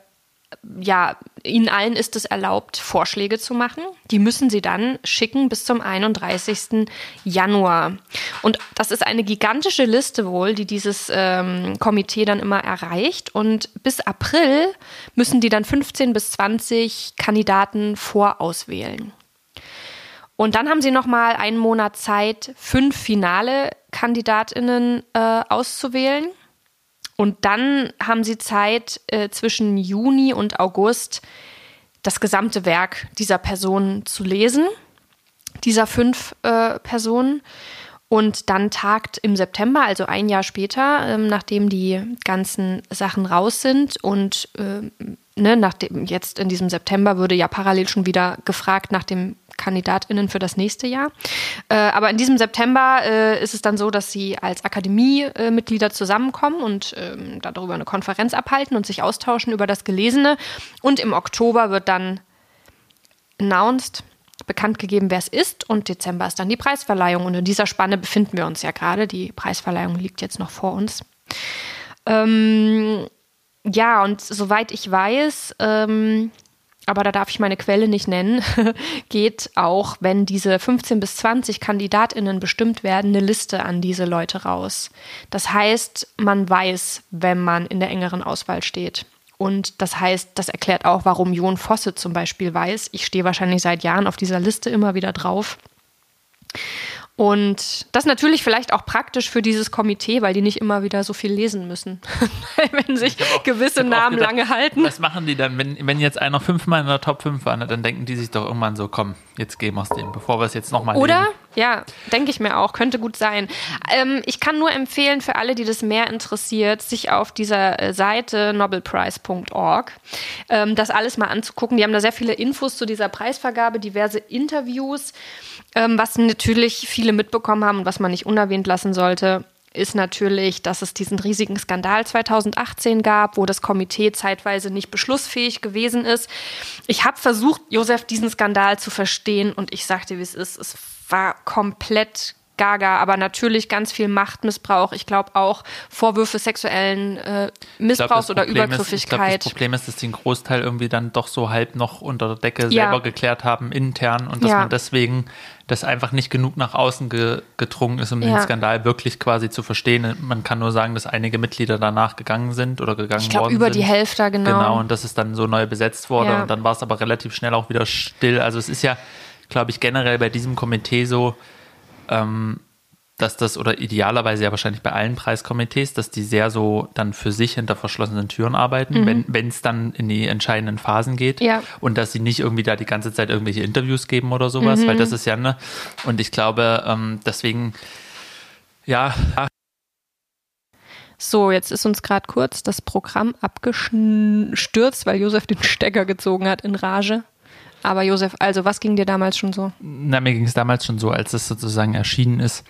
ja, Ihnen allen ist es erlaubt, Vorschläge zu machen. Die müssen Sie dann schicken bis zum 31. Januar. Und das ist eine gigantische Liste wohl, die dieses ähm, Komitee dann immer erreicht. Und bis April müssen die dann 15 bis 20 Kandidaten vorauswählen. Und dann haben sie noch mal einen Monat Zeit, fünf finale Kandidatinnen äh, auszuwählen. Und dann haben sie Zeit, äh, zwischen Juni und August das gesamte Werk dieser Personen zu lesen, dieser fünf äh, Personen. Und dann tagt im September, also ein Jahr später, ähm, nachdem die ganzen Sachen raus sind und äh, ne, nachdem jetzt in diesem September würde ja parallel schon wieder gefragt nach dem KandidatInnen für das nächste Jahr. Äh, aber in diesem September äh, ist es dann so, dass sie als Akademiemitglieder zusammenkommen und ähm, darüber eine Konferenz abhalten und sich austauschen über das Gelesene. Und im Oktober wird dann announced, bekannt gegeben, wer es ist. Und Dezember ist dann die Preisverleihung. Und in dieser Spanne befinden wir uns ja gerade. Die Preisverleihung liegt jetzt noch vor uns. Ähm, ja, und soweit ich weiß, ähm, aber da darf ich meine Quelle nicht nennen, geht auch, wenn diese 15 bis 20 Kandidatinnen bestimmt werden, eine Liste an diese Leute raus. Das heißt, man weiß, wenn man in der engeren Auswahl steht. Und das heißt, das erklärt auch, warum Jon Fosse zum Beispiel weiß, ich stehe wahrscheinlich seit Jahren auf dieser Liste immer wieder drauf. Und das natürlich vielleicht auch praktisch für dieses Komitee, weil die nicht immer wieder so viel lesen müssen, wenn sich auch, gewisse Namen gedacht, lange halten. Was machen die dann, wenn, wenn jetzt einer fünfmal in der Top 5 war, dann denken die sich doch irgendwann so, komm, jetzt gehen wir es dem, bevor wir es jetzt nochmal Oder? Lesen. Ja, denke ich mir auch, könnte gut sein. Ähm, ich kann nur empfehlen für alle, die das mehr interessiert, sich auf dieser äh, Seite nobelprize.org ähm, das alles mal anzugucken. Die haben da sehr viele Infos zu dieser Preisvergabe, diverse Interviews. Ähm, was natürlich viele mitbekommen haben und was man nicht unerwähnt lassen sollte, ist natürlich, dass es diesen riesigen Skandal 2018 gab, wo das Komitee zeitweise nicht beschlussfähig gewesen ist. Ich habe versucht, Josef, diesen Skandal zu verstehen und ich sagte, wie es ist. Es war komplett gaga, aber natürlich ganz viel Machtmissbrauch. Ich glaube auch Vorwürfe sexuellen äh, Missbrauchs glaub, oder Übergriffigkeit. Ist, ich glaub, das Problem ist, dass die einen Großteil irgendwie dann doch so halb noch unter der Decke ja. selber geklärt haben, intern, und dass ja. man deswegen das einfach nicht genug nach außen ge gedrungen ist, um ja. den Skandal wirklich quasi zu verstehen. Man kann nur sagen, dass einige Mitglieder danach gegangen sind oder gegangen ich glaub, worden über sind. die Hälfte, genau. Genau, und dass es dann so neu besetzt wurde und dann war es aber relativ schnell auch wieder still. Also es ist ja, glaube ich, generell bei diesem Komitee so, ähm, dass das, oder idealerweise ja wahrscheinlich bei allen Preiskomitees, dass die sehr so dann für sich hinter verschlossenen Türen arbeiten, mhm. wenn es dann in die entscheidenden Phasen geht. Ja. Und dass sie nicht irgendwie da die ganze Zeit irgendwelche Interviews geben oder sowas, mhm. weil das ist ja, ne? Und ich glaube, ähm, deswegen, ja. So, jetzt ist uns gerade kurz das Programm abgestürzt, weil Josef den Stecker gezogen hat in Rage. Aber Josef, also was ging dir damals schon so? Na, mir ging es damals schon so, als es sozusagen erschienen ist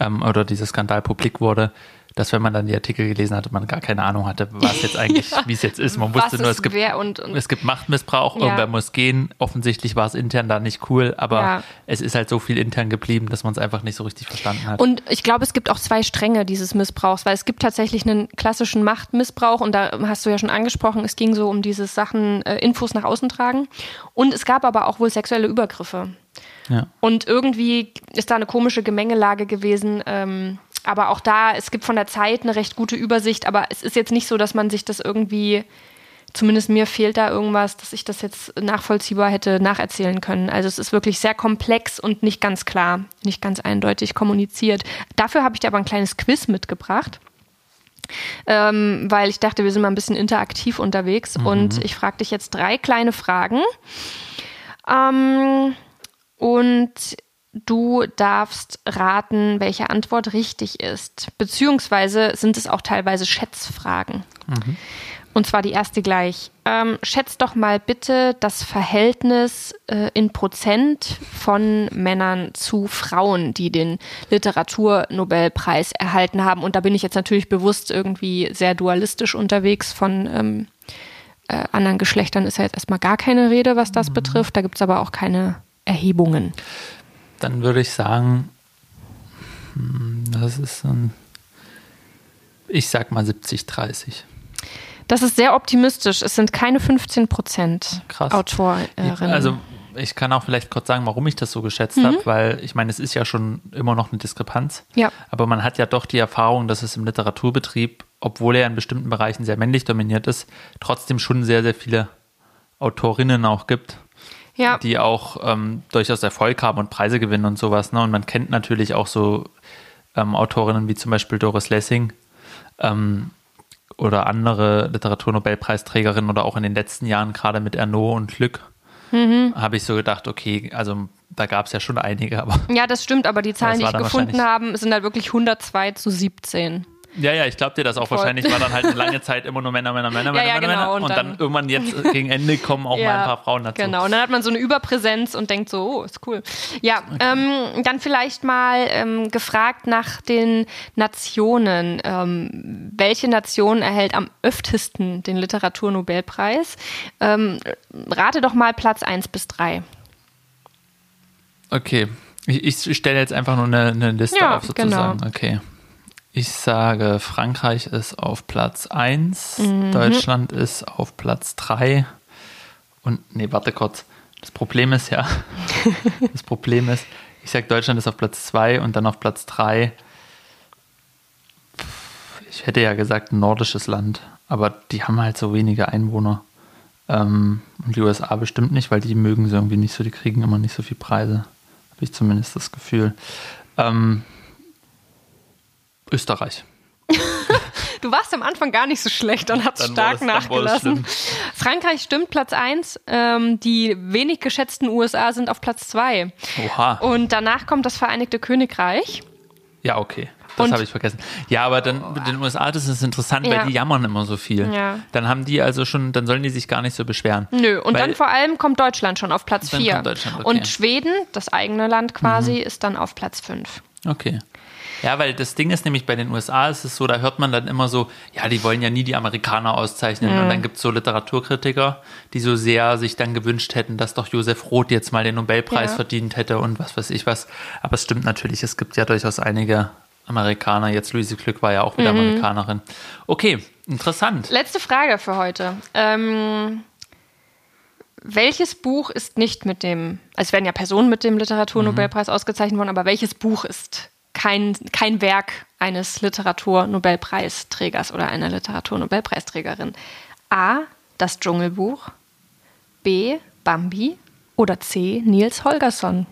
ähm, oder dieser Skandal publik wurde, dass wenn man dann die Artikel gelesen hatte, man gar keine Ahnung hatte, was jetzt eigentlich, ja. wie es jetzt ist. Man wusste nur, es gibt, und, und es gibt Machtmissbrauch, ja. irgendwer muss gehen. Offensichtlich war es intern da nicht cool, aber ja. es ist halt so viel intern geblieben, dass man es einfach nicht so richtig verstanden hat. Und ich glaube, es gibt auch zwei Stränge dieses Missbrauchs, weil es gibt tatsächlich einen klassischen Machtmissbrauch und da hast du ja schon angesprochen, es ging so um dieses Sachen, äh, Infos nach außen tragen. Und es gab aber auch wohl sexuelle Übergriffe. Ja. Und irgendwie ist da eine komische Gemengelage gewesen. Ähm, aber auch da, es gibt von der Zeit eine recht gute Übersicht, aber es ist jetzt nicht so, dass man sich das irgendwie, zumindest mir fehlt da irgendwas, dass ich das jetzt nachvollziehbar hätte nacherzählen können. Also es ist wirklich sehr komplex und nicht ganz klar, nicht ganz eindeutig kommuniziert. Dafür habe ich dir aber ein kleines Quiz mitgebracht. Ähm, weil ich dachte, wir sind mal ein bisschen interaktiv unterwegs mhm. und ich frage dich jetzt drei kleine Fragen. Ähm, und Du darfst raten, welche Antwort richtig ist. Beziehungsweise sind es auch teilweise Schätzfragen. Mhm. Und zwar die erste gleich. Ähm, schätzt doch mal bitte das Verhältnis äh, in Prozent von Männern zu Frauen, die den Literaturnobelpreis erhalten haben. Und da bin ich jetzt natürlich bewusst irgendwie sehr dualistisch unterwegs. Von ähm, äh, anderen Geschlechtern ist ja jetzt erstmal gar keine Rede, was das mhm. betrifft. Da gibt es aber auch keine Erhebungen dann würde ich sagen, hm, das ist ein, ich sag mal 70, 30. Das ist sehr optimistisch. Es sind keine 15 Prozent Autorinnen. Also ich kann auch vielleicht kurz sagen, warum ich das so geschätzt mhm. habe, weil ich meine, es ist ja schon immer noch eine Diskrepanz. Ja. Aber man hat ja doch die Erfahrung, dass es im Literaturbetrieb, obwohl er in bestimmten Bereichen sehr männlich dominiert ist, trotzdem schon sehr, sehr viele Autorinnen auch gibt. Ja. die auch ähm, durchaus Erfolg haben und Preise gewinnen und sowas. Ne? Und man kennt natürlich auch so ähm, Autorinnen wie zum Beispiel Doris Lessing ähm, oder andere Literaturnobelpreisträgerinnen oder auch in den letzten Jahren gerade mit Ernaud und Glück. Mhm. Habe ich so gedacht, okay, also da gab es ja schon einige, aber Ja, das stimmt, aber die Zahlen, die ich gefunden habe, sind halt wirklich 102 zu 17. Ja, ja, ich glaube dir das auch. Voll. Wahrscheinlich war dann halt eine lange Zeit immer nur Männer, Männer, Männer, Ja, Männer, ja, Männer, genau, Männer. und Und, dann, dann- irgendwann jetzt gegen Ende kommen auch mal ein paar Frauen dazu. Genau, und dann hat man so eine Überpräsenz und denkt so, oh, ist cool. Ja, ähm, dann vielleicht mal ähm, gefragt nach den Nationen. Ähm, welche Nation erhält am öftesten den Literaturnobelpreis? Ähm, rate doch mal Platz 1 bis 3. Okay, ich, ich stelle jetzt einfach nur eine, eine Liste Ja, auf sozusagen. genau. Okay. Ich sage, Frankreich ist auf Platz 1, Mhm. Deutschland ist auf Platz 3 und, nee, warte kurz. Das Problem ist ja, das Problem ist, ich sage, Deutschland ist auf Platz 2 und dann auf Platz 3. Ich hätte ja gesagt, ein nordisches Land, aber die haben halt so wenige Einwohner. Ähm, und die USA bestimmt nicht, weil die mögen sie irgendwie nicht so, die kriegen immer nicht so viel Preise. Habe ich zumindest das Gefühl. Ähm, Österreich. Du warst am Anfang gar nicht so schlecht und hast Dann stark das nachgelassen. Frankreich stimmt Platz 1. Ähm, die wenig geschätzten USA sind auf Platz 2. Oha. Und danach kommt das Vereinigte Königreich. Ja, okay. Das habe ich vergessen. Ja, aber dann mit den USA, das ist interessant, Ja. weil die jammern immer so viel. Ja. Dann haben die also schon, dann sollen die sich gar nicht so beschweren. Nö, und Weil- dann vor allem kommt Deutschland schon auf Platz Dann 4. kommt Deutschland, okay. Und Schweden, das eigene Land quasi, ist dann auf Platz 5. Okay. Ja, weil das Ding ist nämlich bei den USA ist es so, da hört man dann immer so, ja, die wollen ja nie die Amerikaner auszeichnen. Und dann gibt es so Literaturkritiker, die so sehr sich dann gewünscht hätten, dass doch Josef Roth jetzt mal den Nobelpreis Ja. verdient hätte und was weiß ich was. Aber es stimmt natürlich, es gibt ja durchaus einige Amerikaner. Jetzt Luise Glück war ja auch wieder Amerikanerin. Okay, interessant. Letzte Frage für heute. Ähm, welches Buch ist nicht mit dem, also es werden ja Personen mit dem Literaturnobelpreis ausgezeichnet worden, aber welches Buch ist kein, kein Werk eines Literaturnobelpreisträgers oder einer Literaturnobelpreisträgerin? A. Das Dschungelbuch. B. Bambi. Oder C. Nils Holgersson.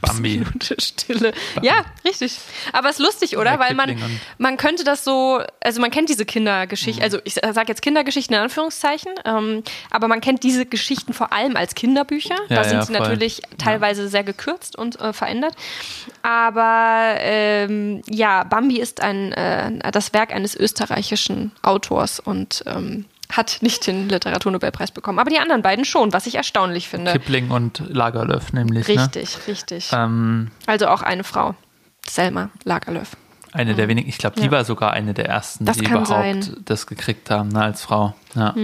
Bambi. Absolute Stille. Ja, richtig. Aber es ist lustig, oder? Ja, Weil man, man könnte das so, also man kennt diese Kindergeschichten, also ich sage jetzt Kindergeschichten in Anführungszeichen, ähm, aber man kennt diese Geschichten vor allem als Kinderbücher. Ja, da sind ja, sie voll. natürlich teilweise sehr gekürzt und äh, verändert. Aber ähm, ja, Bambi ist ein, äh, das Werk eines österreichischen Autors und ähm, hat nicht den Literaturnobelpreis bekommen. Aber die anderen beiden schon, was ich erstaunlich finde. Kipling und Lagerlöf nämlich. Ne? Richtig, richtig. Ähm, Also auch eine Frau, Selma Lagerlöf. eine der wenigen, ich glaube, die Ja. war sogar eine der ersten, Das die überhaupt sein. das gekriegt haben, ne, als Frau. Ja.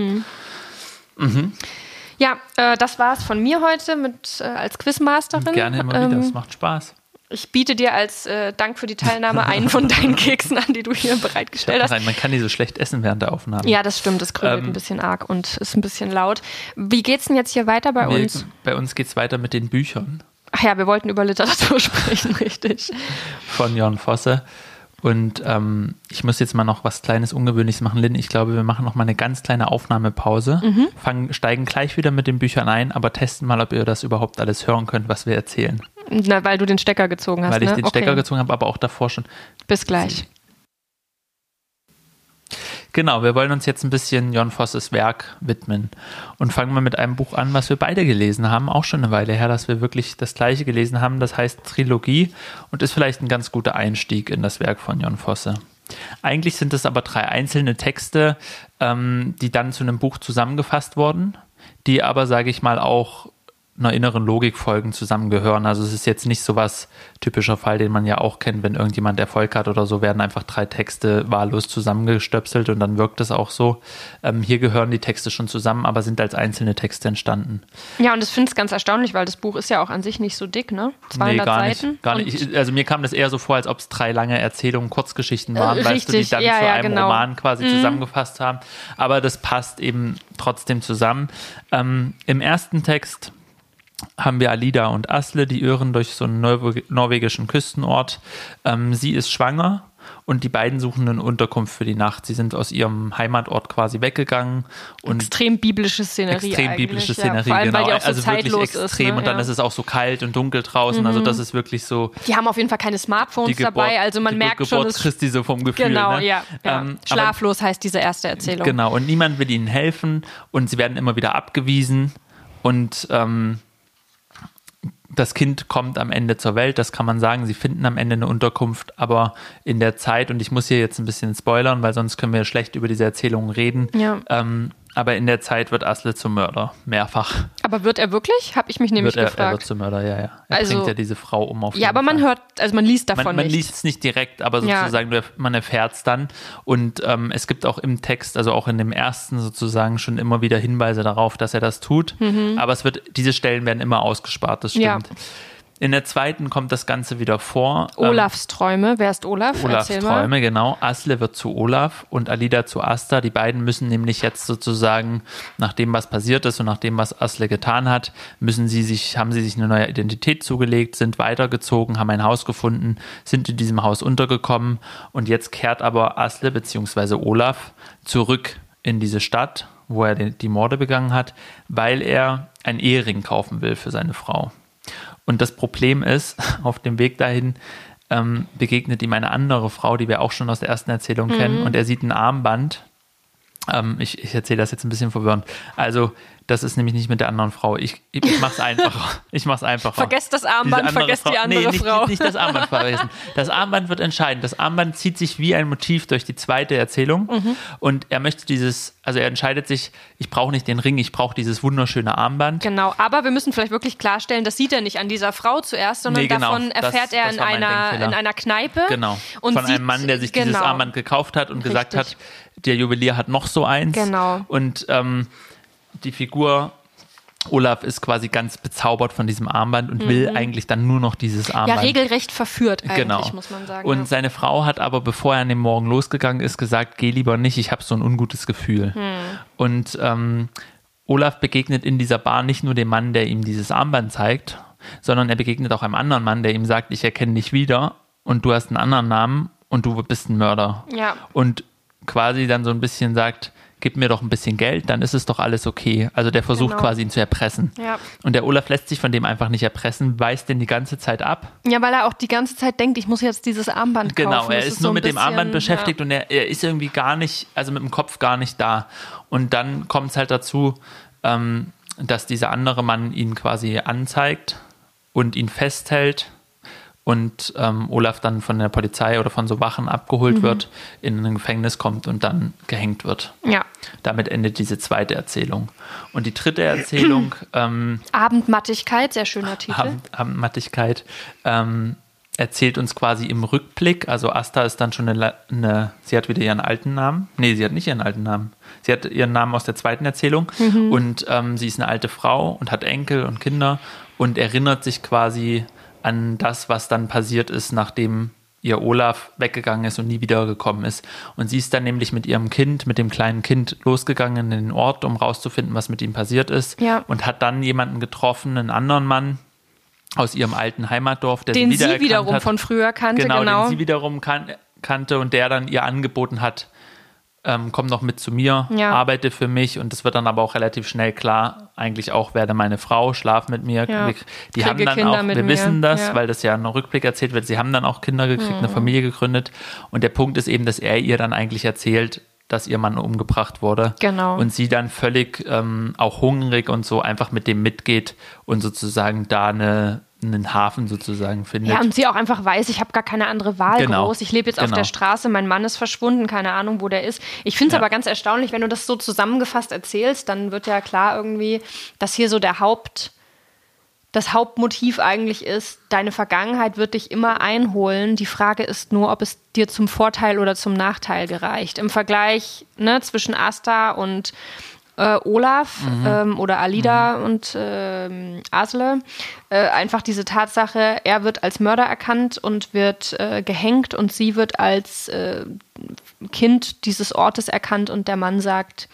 Ja, äh, das war's von mir heute mit äh, als Quizmasterin. Gerne immer wieder, Ähm, es macht Spaß. Ich biete dir als äh, Dank für die Teilnahme einen von deinen Keksen an, die du hier bereitgestellt hast. Nein, man kann die so schlecht essen während der Aufnahme. Ja, das stimmt, das krümelt Ähm, ein bisschen arg und ist ein bisschen laut. Wie geht's denn jetzt hier weiter bei Wir, uns? bei uns geht es weiter mit den Büchern Ach ja, wir wollten über Literatur sprechen, richtig. von Jon Fosse. Und ähm, ich muss jetzt mal noch was Kleines, Ungewöhnliches machen. Lynn, ich glaube, wir machen noch mal eine ganz kleine Aufnahmepause. Mhm. Fangen, steigen gleich wieder mit den Büchern ein, aber testen mal, ob ihr das überhaupt alles hören könnt, was wir erzählen. Na, weil du den Stecker gezogen hast, Weil ich ne? den okay. Stecker gezogen habe, aber auch davor schon. Bis gleich. Genau, wir wollen uns jetzt ein bisschen Jon Vosses Werk widmen und fangen wir mit einem Buch an, was wir beide gelesen haben, auch schon eine Weile her, dass wir wirklich das gleiche gelesen haben. Das heißt Trilogie und ist vielleicht ein ganz guter Einstieg in das Werk von Jon Fosse. Eigentlich sind es aber drei einzelne Texte, ähm, die dann zu einem Buch zusammengefasst wurden, die aber, sage ich mal, auch einer inneren Logik folgen, zusammengehören. Also es ist jetzt nicht so was typischer Fall, den man ja auch kennt, wenn irgendjemand Erfolg hat oder so, werden einfach drei Texte wahllos zusammengestöpselt und dann wirkt es auch so. Ähm, hier gehören die Texte schon zusammen, aber sind als einzelne Texte entstanden. Ja, und ich finde es ganz erstaunlich, weil das Buch ist ja auch an sich nicht so dick, ne? 200 gar Seiten. nicht. Gar nicht. Ich, also mir kam das eher so vor, als ob es drei lange Erzählungen, Kurzgeschichten waren, Äh, weißt du, die dann Ja, zu ja, einem genau. Roman quasi zusammengefasst haben. Aber das passt eben trotzdem zusammen. Ähm, Im ersten Text haben wir Alida und Asle, die irren durch so einen norwe- norwegischen Küstenort. Ähm, sie ist schwanger und die beiden suchen eine Unterkunft für die Nacht. Sie sind aus ihrem Heimatort quasi weggegangen. Und extrem biblische Szenerie. Extrem biblische Szenerie, ja, allem, genau. So also wirklich extrem ist, ne? und dann ja. ist es auch so kalt und dunkel draußen. Also das ist wirklich so Die haben auf jeden Fall keine Smartphones Geburt, dabei, also man merkt Geburt schon, es Christi so vom Gefühl. Genau, ne? ja. ja. Ähm, aber- Schlaflos heißt diese erste Erzählung. Genau, und niemand will ihnen helfen und sie werden immer wieder abgewiesen und ähm, das Kind kommt am Ende zur Welt, das kann man sagen. Sie finden am Ende eine Unterkunft, aber in der Zeit, und ich muss hier jetzt ein bisschen spoilern, weil sonst können wir schlecht über diese Erzählungen reden, Ja. ähm, aber in der Zeit wird Asle zum Mörder, mehrfach. Aber wird er wirklich? Habe ich mich nämlich Wird er, er wird gefragt. zum Mörder, ja, ja. Er Also- bringt ja diese Frau um auf ja, aber man Fall. hört, also man liest davon man, man nicht. liest es nicht direkt, aber Ja. sozusagen, du- man erfährt es dann. Und ähm, es gibt auch im Text, also auch in dem ersten sozusagen, schon immer wieder Hinweise darauf, dass er das tut. Aber es wird, diese Stellen werden immer ausgespart, das Mhm. Ja. In der zweiten kommt das Ganze wieder vor. Ähm, Olafs Träume. Wer ist Olaf? Olafs Erzähl mal. Träume, genau. Asle wird zu Olaf und Alida zu Asta. Die beiden müssen nämlich jetzt sozusagen, nach dem, was passiert ist und nach dem, was Asle getan hat, müssen sie sich, haben sie sich eine neue Identität zugelegt, sind weitergezogen, haben ein Haus gefunden, sind in diesem Haus untergekommen und jetzt kehrt aber Asle bzw. Olaf zurück in diese Stadt, wo er die, die Morde begangen hat, weil er einen Ehering kaufen will für seine Frau. Und das Problem ist, auf dem Weg dahin ähm, begegnet ihm eine andere Frau, die wir auch schon aus der ersten Erzählung kennen, und er sieht ein Armband. Ähm, ich ich erzähle das jetzt ein bisschen verwirrend. Also, das ist nämlich nicht mit der anderen Frau. Ich, ich, ich mache es einfacher. Ich mache es einfacher. Vergesst das Armband, vergesst die Frau- andere nee, nicht, Frau. Nicht das Armband vergessen. Das Armband wird entscheidend. Das Armband zieht sich wie ein Motiv durch die zweite Erzählung. Mhm. Und er möchte dieses, also er entscheidet sich, ich brauche nicht den Ring, ich brauche dieses wunderschöne Armband. Genau, aber wir müssen vielleicht wirklich klarstellen, das sieht er nicht an dieser Frau zuerst, sondern Nee, genau. davon Das- erfährt er das in war mein einer, Denkfehler. in einer Kneipe. Genau. Und Von sieht, einem Mann, der sich dieses genau. Armband gekauft hat und gesagt Richtig. hat, der Juwelier hat noch so eins. Genau. Und ähm, die Figur Olaf ist quasi ganz bezaubert von diesem Armband und will eigentlich dann nur noch dieses Mhm. Ja, Armband. regelrecht verführt eigentlich, Genau. muss man sagen. Und ja. seine Frau hat aber, bevor er an dem Morgen losgegangen ist, gesagt, geh lieber nicht, ich habe so ein ungutes Gefühl. Hm. Und ähm, Olaf begegnet in dieser Bar nicht nur dem Mann, der ihm dieses Armband zeigt, sondern er begegnet auch einem anderen Mann, der ihm sagt, ich erkenne dich wieder und du hast einen anderen Namen und du bist ein Mörder. Ja. Und quasi dann so ein bisschen sagt, gib mir doch ein bisschen Geld, dann ist es doch alles okay. Also der versucht Genau. quasi ihn zu erpressen. Ja. Und der Olaf lässt sich von dem einfach nicht erpressen, weist den die ganze Zeit ab. ja, weil er auch die ganze Zeit denkt, ich muss jetzt dieses Armband kaufen. Genau, er Das ist, so nur ein mit dem bisschen, Armband beschäftigt und er, er ist irgendwie gar nicht, also mit dem Kopf gar nicht da. Und dann kommt es halt dazu, ähm, dass dieser andere Mann ihn quasi anzeigt und ihn festhält und ähm, Olaf dann von der Polizei oder von so Wachen abgeholt Mhm. wird, in ein Gefängnis kommt und dann gehängt wird. Ja. Damit endet diese zweite Erzählung. Und die dritte Erzählung, ähm, Abendmattigkeit, sehr schöner Titel. Abend, Abendmattigkeit, ähm, erzählt uns quasi im Rückblick, also Asta ist dann schon eine, eine, sie hat wieder ihren alten Namen. Nee, sie hat nicht ihren alten Namen. Sie hat ihren Namen aus der zweiten Erzählung und ähm, sie ist eine alte Frau und hat Enkel und Kinder und erinnert sich quasi an das, was dann passiert ist, nachdem ihr Olaf weggegangen ist und nie wiedergekommen ist. Und sie ist dann nämlich mit ihrem Kind, mit dem kleinen Kind losgegangen in den Ort, um rauszufinden, was mit ihm passiert ist. Ja. Und hat dann jemanden getroffen, einen anderen Mann aus ihrem alten Heimatdorf, der den sie sie wiederum hat. von früher kannte, genau, genau. den sie wiederum kan kannte und der dann ihr angeboten hat, ähm, komm doch mit zu mir, Ja. arbeite für mich und es wird dann aber auch relativ schnell klar, eigentlich auch werde meine Frau, schlaf mit mir. Ja. Wir- Die Kriege haben dann Kinder auch, wir mir. wissen das, Ja. weil das ja in einem Rückblick erzählt wird, sie haben dann auch Kinder gekriegt, Mhm. eine Familie gegründet und der Punkt ist eben, dass er ihr dann eigentlich erzählt, dass ihr Mann umgebracht wurde. Genau. Und sie dann völlig ähm, auch hungrig und so einfach mit dem mitgeht und sozusagen da eine, einen Hafen sozusagen findet. Ja, und sie auch einfach weiß, ich habe gar keine andere Wahl Genau. groß. Ich lebe jetzt auf Genau. der Straße, mein Mann ist verschwunden, keine Ahnung, wo der ist. Ich finde es Ja. aber ganz erstaunlich, wenn du das so zusammengefasst erzählst, dann wird ja klar irgendwie, dass hier so der Haupt, das Hauptmotiv eigentlich ist, deine Vergangenheit wird dich immer einholen. Die Frage ist nur, ob es dir zum Vorteil oder zum Nachteil gereicht. Im Vergleich ne, zwischen Asta und äh, Olaf Mhm. ähm, oder Alida und ähm, Asle. Äh, einfach diese Tatsache, er wird als Mörder erkannt und wird äh, gehängt und sie wird als äh, Kind dieses Ortes erkannt und der Mann sagt,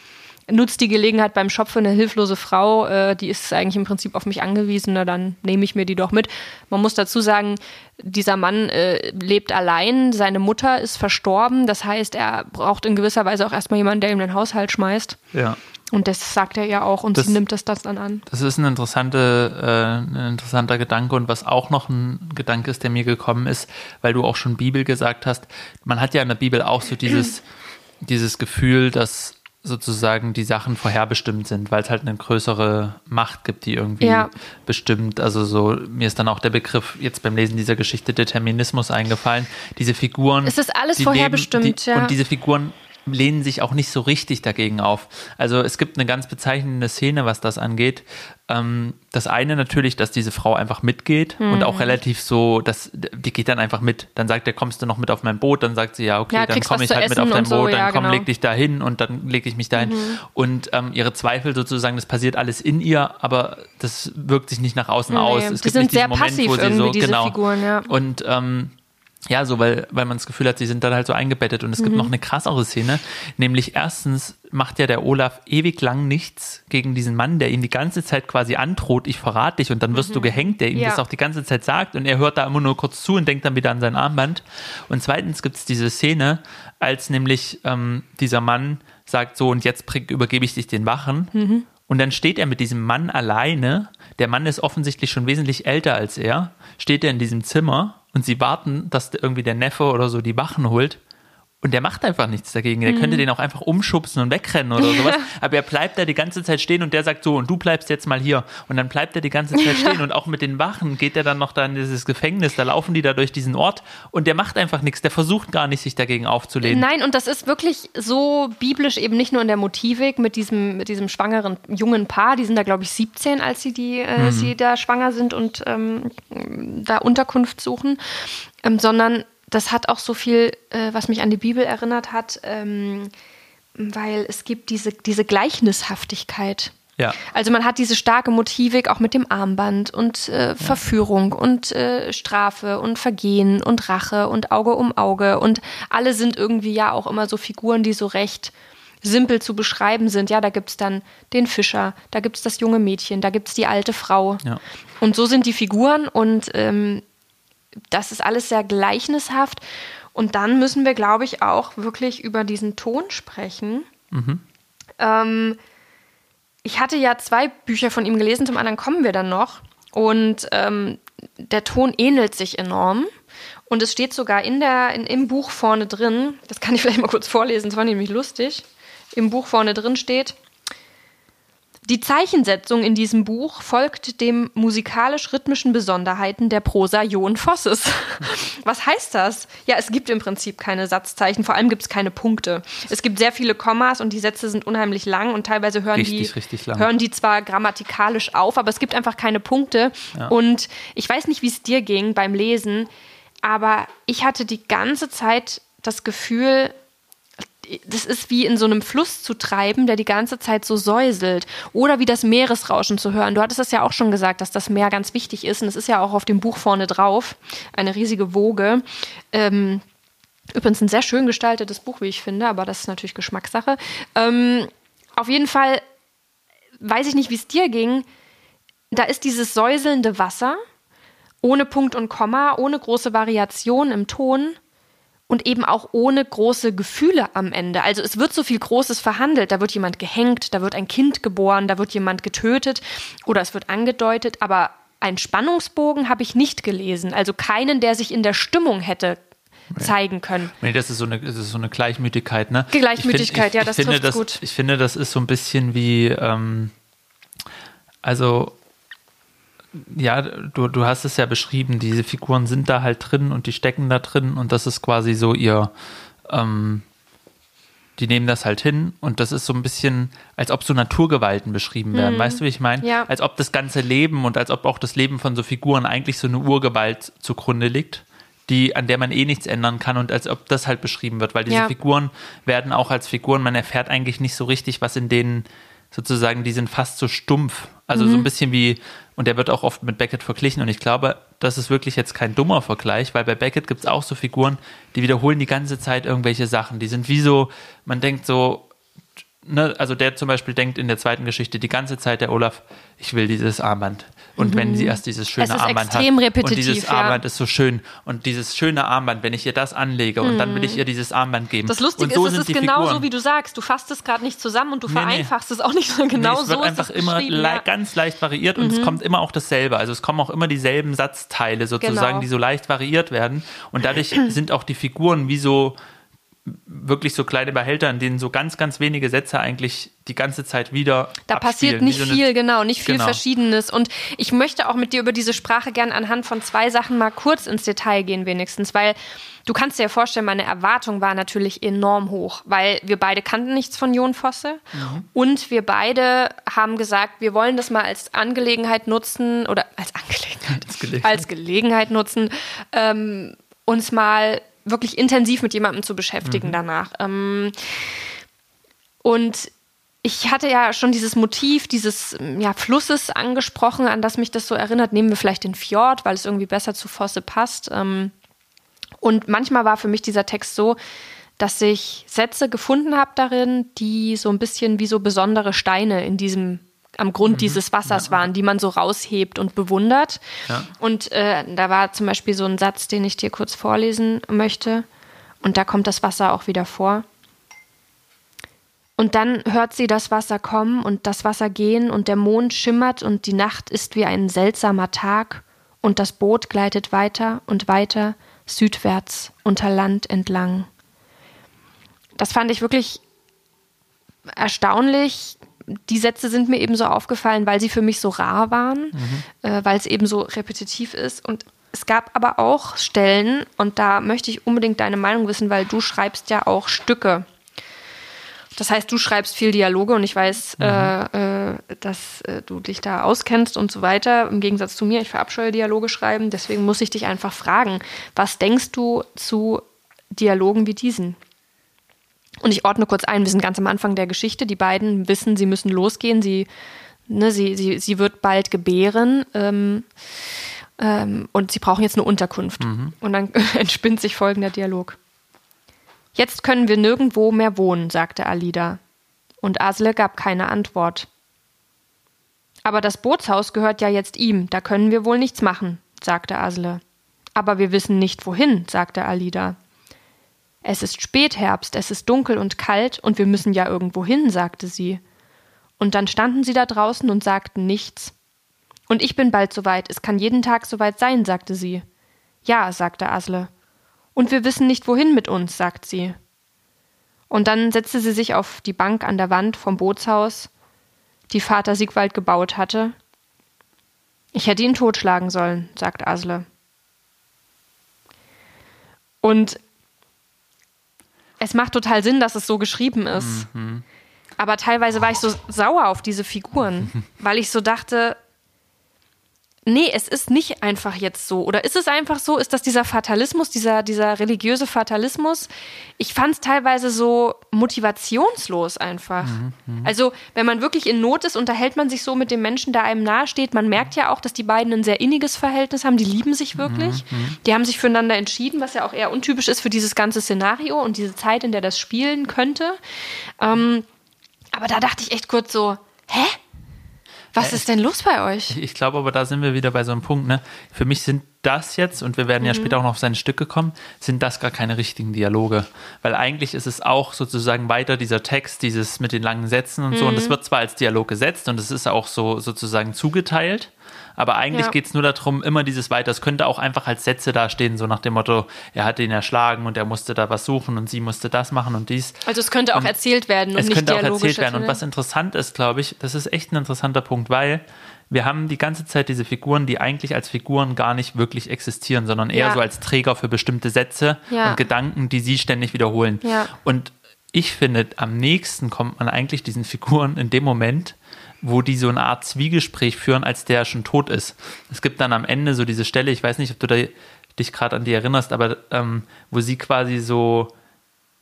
nutzt die Gelegenheit beim Shop für eine hilflose Frau, äh, die ist eigentlich im Prinzip auf mich angewiesen, na dann nehme ich mir die doch mit. Man muss dazu sagen, dieser Mann äh, lebt allein, seine Mutter ist verstorben, das heißt, er braucht in gewisser Weise auch erstmal jemanden, der ihm den Haushalt schmeißt. Ja. Und das sagt er ja auch und Das- sie nimmt das, das dann an. Das ist ein, interessante, äh, ein interessanter Gedanke und was auch noch ein Gedanke ist, der mir gekommen ist, weil du auch schon Bibel gesagt hast. Man hat ja in der Bibel auch so dieses, dieses Gefühl, dass sozusagen die Sachen vorherbestimmt sind, weil es halt eine größere Macht gibt, die irgendwie Ja. bestimmt. Also so, mir ist dann auch der Begriff jetzt beim Lesen dieser Geschichte Determinismus eingefallen. Diese Figuren. Es ist alles vorherbestimmt, ja. Und diese Figuren lehnen sich auch nicht so richtig dagegen auf. Also es gibt eine ganz bezeichnende Szene, was das angeht. Ähm, das eine natürlich, dass diese Frau einfach mitgeht und Mhm. auch relativ so, dass die geht dann einfach mit. Dann sagt er, kommst du noch mit auf mein Boot? Dann sagt sie, ja, okay, Ja, dann komme ich halt mit auf dein und so, Boot, dann ja, komm, genau. Mhm. leg dich da hin und dann lege ich mich dahin. Und ähm, ihre Zweifel sozusagen, das passiert alles in ihr, aber das wirkt sich nicht nach außen Nee, aus. die Es gibt sind nicht diesen sehr Moment, passiv wo sie irgendwie, so, diese genau. Figuren, ja. Und ähm, ja, so, weil, weil man das Gefühl hat, sie sind dann halt so eingebettet. Und es gibt noch eine krassere Szene, nämlich erstens macht ja der Olaf ewig lang nichts gegen diesen Mann, der ihn die ganze Zeit quasi androht, ich verrate dich und dann wirst du gehängt, der ihm Ja. das auch die ganze Zeit sagt und er hört da immer nur kurz zu und denkt dann wieder an sein Armband. Und zweitens gibt es diese Szene, als nämlich ähm, dieser Mann sagt so, und jetzt übergebe ich dich den Wachen. Und dann steht er mit diesem Mann alleine. Der Mann ist offensichtlich schon wesentlich älter als er. Steht er in diesem Zimmer und sie warten, dass irgendwie der Neffe oder so die Wachen holt. Und der macht einfach nichts dagegen. Der könnte den auch einfach umschubsen und wegrennen oder sowas. Aber er bleibt da die ganze Zeit stehen und der sagt so, und du bleibst jetzt mal hier. Und dann bleibt er die ganze Zeit stehen. Und auch mit den Wachen geht er dann noch da in dieses Gefängnis. Da laufen die da durch diesen Ort. Und der macht einfach nichts. Der versucht gar nicht, sich dagegen aufzulehnen. Nein, und das ist wirklich so biblisch eben nicht nur in der Motivik mit diesem, mit diesem schwangeren jungen Paar. Die sind da, glaube ich, 17, als sie, die, äh, sie da schwanger sind und ähm, da Unterkunft suchen, ähm, sondern das hat auch so viel, äh, was mich an die Bibel erinnert hat, ähm, weil es gibt diese, diese Gleichnishaftigkeit. Ja. Also man hat diese starke Motivik auch mit dem Armband und äh, Verführung und äh, Strafe und Vergehen und Rache und Auge um Auge und alle sind irgendwie ja auch immer so Figuren, die so recht simpel zu beschreiben sind. Ja, da gibt es dann den Fischer, da gibt es das junge Mädchen, da gibt es die alte Frau. Ja. Und so sind die Figuren und ähm, das ist alles sehr gleichnishaft. Und dann müssen wir, glaube ich, auch wirklich über diesen Ton sprechen. Ähm, ich hatte ja zwei Bücher von ihm gelesen, zum anderen kommen wir dann noch. Und ähm, der Ton ähnelt sich enorm. Und es steht sogar in der, in, im Buch vorne drin, das kann ich vielleicht mal kurz vorlesen, das war nämlich lustig. Im Buch vorne drin steht, die Zeichensetzung in diesem Buch folgt dem musikalisch-rhythmischen Besonderheiten der Prosa Jon Vosses. Was heißt das? Ja, es gibt im Prinzip keine Satzzeichen, vor allem gibt es keine Punkte. Es gibt sehr viele Kommas und die Sätze sind unheimlich lang und teilweise hören, Richtig, die, richtig hören die zwar grammatikalisch auf, aber es gibt einfach keine Punkte. Und ich weiß nicht, wie es dir ging beim Lesen, aber ich hatte die ganze Zeit das Gefühl, das ist wie in so einem Fluss zu treiben, der die ganze Zeit so säuselt. Oder wie das Meeresrauschen zu hören. Du hattest das ja auch schon gesagt, dass das Meer ganz wichtig ist. Und es ist ja auch auf dem Buch vorne drauf. Eine riesige Woge. Ähm, übrigens ein sehr schön gestaltetes Buch, wie ich finde, aber das ist natürlich Geschmackssache. Ähm, auf jeden Fall weiß ich nicht, wie es dir ging. Da ist dieses säuselnde Wasser ohne Punkt und Komma, ohne große Variation im Ton und eben auch ohne große Gefühle am Ende. Also es wird so viel Großes verhandelt. Da wird jemand gehängt, da wird ein Kind geboren, da wird jemand getötet oder es wird angedeutet, aber einen Spannungsbogen habe ich nicht gelesen. Also keinen, der sich in der Stimmung hätte zeigen können. Nee, das ist so eine, das ist so eine Gleichmütigkeit, ne? Gleichmütigkeit, ich find, ich, ja, das finde, das, gut. Ich finde, das ist so ein bisschen wie, ähm, also, ja, du, du hast es ja beschrieben, diese Figuren sind da halt drin und die stecken da drin und das ist quasi so ihr, ähm, die nehmen das halt hin und das ist so ein bisschen, als ob so Naturgewalten beschrieben werden. Weißt du, wie ich meine? Hm. Ja. Als ob das ganze Leben und als ob auch das Leben von so Figuren eigentlich so eine Urgewalt zugrunde liegt, die, an der man eh nichts ändern kann und als ob das halt beschrieben wird, weil diese Ja. Figuren werden auch als Figuren, man erfährt eigentlich nicht so richtig, was in denen sozusagen, die sind fast so stumpf. Also Mhm. so ein bisschen wie, und der wird auch oft mit Beckett verglichen und ich glaube, das ist wirklich jetzt kein dummer Vergleich, weil bei Beckett gibt es auch so Figuren, die wiederholen die ganze Zeit irgendwelche Sachen. Die sind wie so, man denkt so, ne, also der zum Beispiel denkt in der zweiten Geschichte die ganze Zeit, der Olaf, ich will dieses Armband. Und mhm. wenn sie erst dieses schöne es Armband hat und dieses ja. Armband ist so schön und dieses schöne Armband, wenn ich ihr das anlege und dann will ich ihr dieses Armband geben. Mhm. Das Lustige so ist, es ist genau Figuren. so, wie du sagst. Du fasst es gerade nicht zusammen und du Nee, nee. vereinfachst es auch nicht so genau nee, es wird so. einfach ist es immer le. Mhm. ganz leicht variiert und es kommt immer auch dasselbe. Also es kommen auch immer dieselben Satzteile sozusagen, Genau. die so leicht variiert werden. Und dadurch sind auch die Figuren wie so wirklich so kleine Behälter, in denen so ganz, ganz wenige Sätze eigentlich die ganze Zeit wieder Da passiert abspielen. nicht Wie so viel, genau, nicht viel Genau. Verschiedenes. Und ich möchte auch mit dir über diese Sprache gern anhand von zwei Sachen mal kurz ins Detail gehen, wenigstens, weil du kannst dir ja vorstellen, meine Erwartung war natürlich enorm hoch, weil wir beide kannten nichts von Jon Fosse Mhm. und wir beide haben gesagt, wir wollen das mal als Angelegenheit nutzen oder als Angelegenheit, Als Gelegenheit. als Gelegenheit nutzen, ähm, uns mal wirklich intensiv mit jemandem zu beschäftigen danach. Ähm, und ich hatte ja schon dieses Motiv dieses ähm, ja, Flusses angesprochen, an das mich das so erinnert. Nehmen wir vielleicht den Fjord, weil es irgendwie besser zu Fosse passt. Ähm, und manchmal war für mich dieser Text so, dass ich Sätze gefunden habe darin, die so ein bisschen wie so besondere Steine in diesem am Grund dieses Wassers waren, die man so raushebt und bewundert. Ja. Und äh, da war zum Beispiel so ein Satz, den ich dir kurz vorlesen möchte. Und da kommt das Wasser auch wieder vor. Und dann hört sie das Wasser kommen und das Wasser gehen und der Mond schimmert und die Nacht ist wie ein seltsamer Tag und das Boot gleitet weiter und weiter südwärts unter Land entlang. Das fand ich wirklich erstaunlich. Die Sätze sind mir eben so aufgefallen, weil sie für mich so rar waren, äh, weil es eben so repetitiv ist. Und es gab aber auch Stellen, und da möchte ich unbedingt deine Meinung wissen, weil du schreibst ja auch Stücke. Das heißt, du schreibst viel Dialoge und ich weiß, äh, äh, dass äh, du dich da auskennst und so weiter. Im Gegensatz zu mir, ich verabscheue Dialoge schreiben. Deswegen muss ich dich einfach fragen, was denkst du zu Dialogen wie diesen? Und ich ordne kurz ein, wir sind ganz am Anfang der Geschichte. Die beiden wissen, sie müssen losgehen. Sie, ne, sie, sie, sie wird bald gebären. Ähm, ähm, und sie brauchen jetzt eine Unterkunft. Und dann entspinnt sich folgender Dialog. Jetzt können wir nirgendwo mehr wohnen, sagte Alida. Und Asle gab keine Antwort. Aber das Bootshaus gehört ja jetzt ihm, da können wir wohl nichts machen, sagte Asle. Aber wir wissen nicht wohin, sagte Alida. Es ist Spätherbst, es ist dunkel und kalt und wir müssen ja irgendwo hin, sagte sie. Und dann standen sie da draußen und sagten nichts. Und ich bin bald soweit, es kann jeden Tag soweit sein, sagte sie. Ja, sagte Asle. Und wir wissen nicht wohin mit uns, sagt sie. Und dann setzte sie sich auf die Bank an der Wand vom Bootshaus, die Vater Sigwald gebaut hatte. Ich hätte ihn totschlagen sollen, sagt Asle. Und es macht total Sinn, dass es so geschrieben ist. Aber teilweise war ich so sauer auf diese Figuren, weil ich so dachte, nee, es ist nicht einfach jetzt so. Oder ist es einfach so? Ist das dieser Fatalismus, dieser, dieser religiöse Fatalismus? Ich fand es teilweise so motivationslos einfach. Also, wenn man wirklich in Not ist, unterhält man sich so mit dem Menschen, der einem nahesteht. Man merkt ja auch, dass die beiden ein sehr inniges Verhältnis haben. Die lieben sich wirklich. Die haben sich füreinander entschieden, was ja auch eher untypisch ist für dieses ganze Szenario und diese Zeit, in der das spielen könnte. Ähm, aber da dachte ich echt kurz so, hä? Was ist denn los bei euch? Ich glaube aber, da sind wir wieder bei so einem Punkt. Ne? Für mich sind das jetzt, und wir werden ja später auch noch auf sein Stücke kommen, sind das gar keine richtigen Dialoge. Weil eigentlich ist es auch sozusagen weiter dieser Text, dieses mit den langen Sätzen und so. Und es wird zwar als Dialog gesetzt und es ist auch so sozusagen zugeteilt, aber eigentlich Ja. geht es nur darum, immer dieses weiter. Es könnte auch einfach als Sätze dastehen, so nach dem Motto, er hat ihn erschlagen und er musste da was suchen und sie musste das machen und dies. Also es könnte auch Und erzählt werden und es nicht könnte auch erzählt werden. Und was interessant ist, glaube ich, das ist echt ein interessanter Punkt, weil wir haben die ganze Zeit diese Figuren, die eigentlich als Figuren gar nicht wirklich existieren, sondern eher Ja. so als Träger für bestimmte Sätze Ja. und Gedanken, die sie ständig wiederholen. Und ich finde, am nächsten kommt man eigentlich diesen Figuren in dem Moment, wo die so eine Art Zwiegespräch führen, als der schon tot ist. Es gibt dann am Ende so diese Stelle, ich weiß nicht, ob du da dich gerade an die erinnerst, aber ähm, wo sie quasi so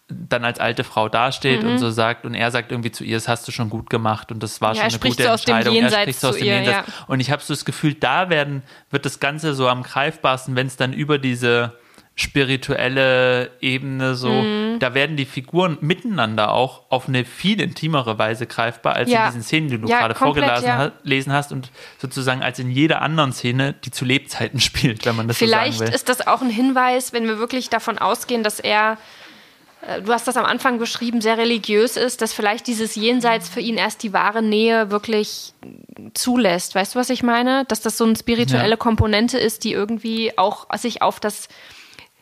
dann als alte Frau dasteht und so sagt und er sagt irgendwie zu ihr, das hast du schon gut gemacht und das war Mhm. Ja, schon eine gute so aus dem Entscheidung. Er spricht so aus dem ihr, Jenseits. ja. Und ich habe so das Gefühl, da werden wird das Ganze so am greifbarsten, wenn es dann über diese spirituelle Ebene, so, Mhm. da werden die Figuren miteinander auch auf eine viel intimere Weise greifbar, als Ja. in diesen Szenen, die du Ja, gerade vorgelesen ja. ha- hast und sozusagen als in jeder anderen Szene, die zu Lebzeiten spielt, wenn man das Vielleicht so sagen will. ist das auch ein Hinweis, wenn wir wirklich davon ausgehen, dass er, äh, du hast das am Anfang beschrieben, sehr religiös ist, dass vielleicht dieses Jenseits für ihn erst die wahre Nähe wirklich zulässt. Weißt du, was ich meine? Dass das so eine spirituelle. Komponente ist, die irgendwie auch sich auf das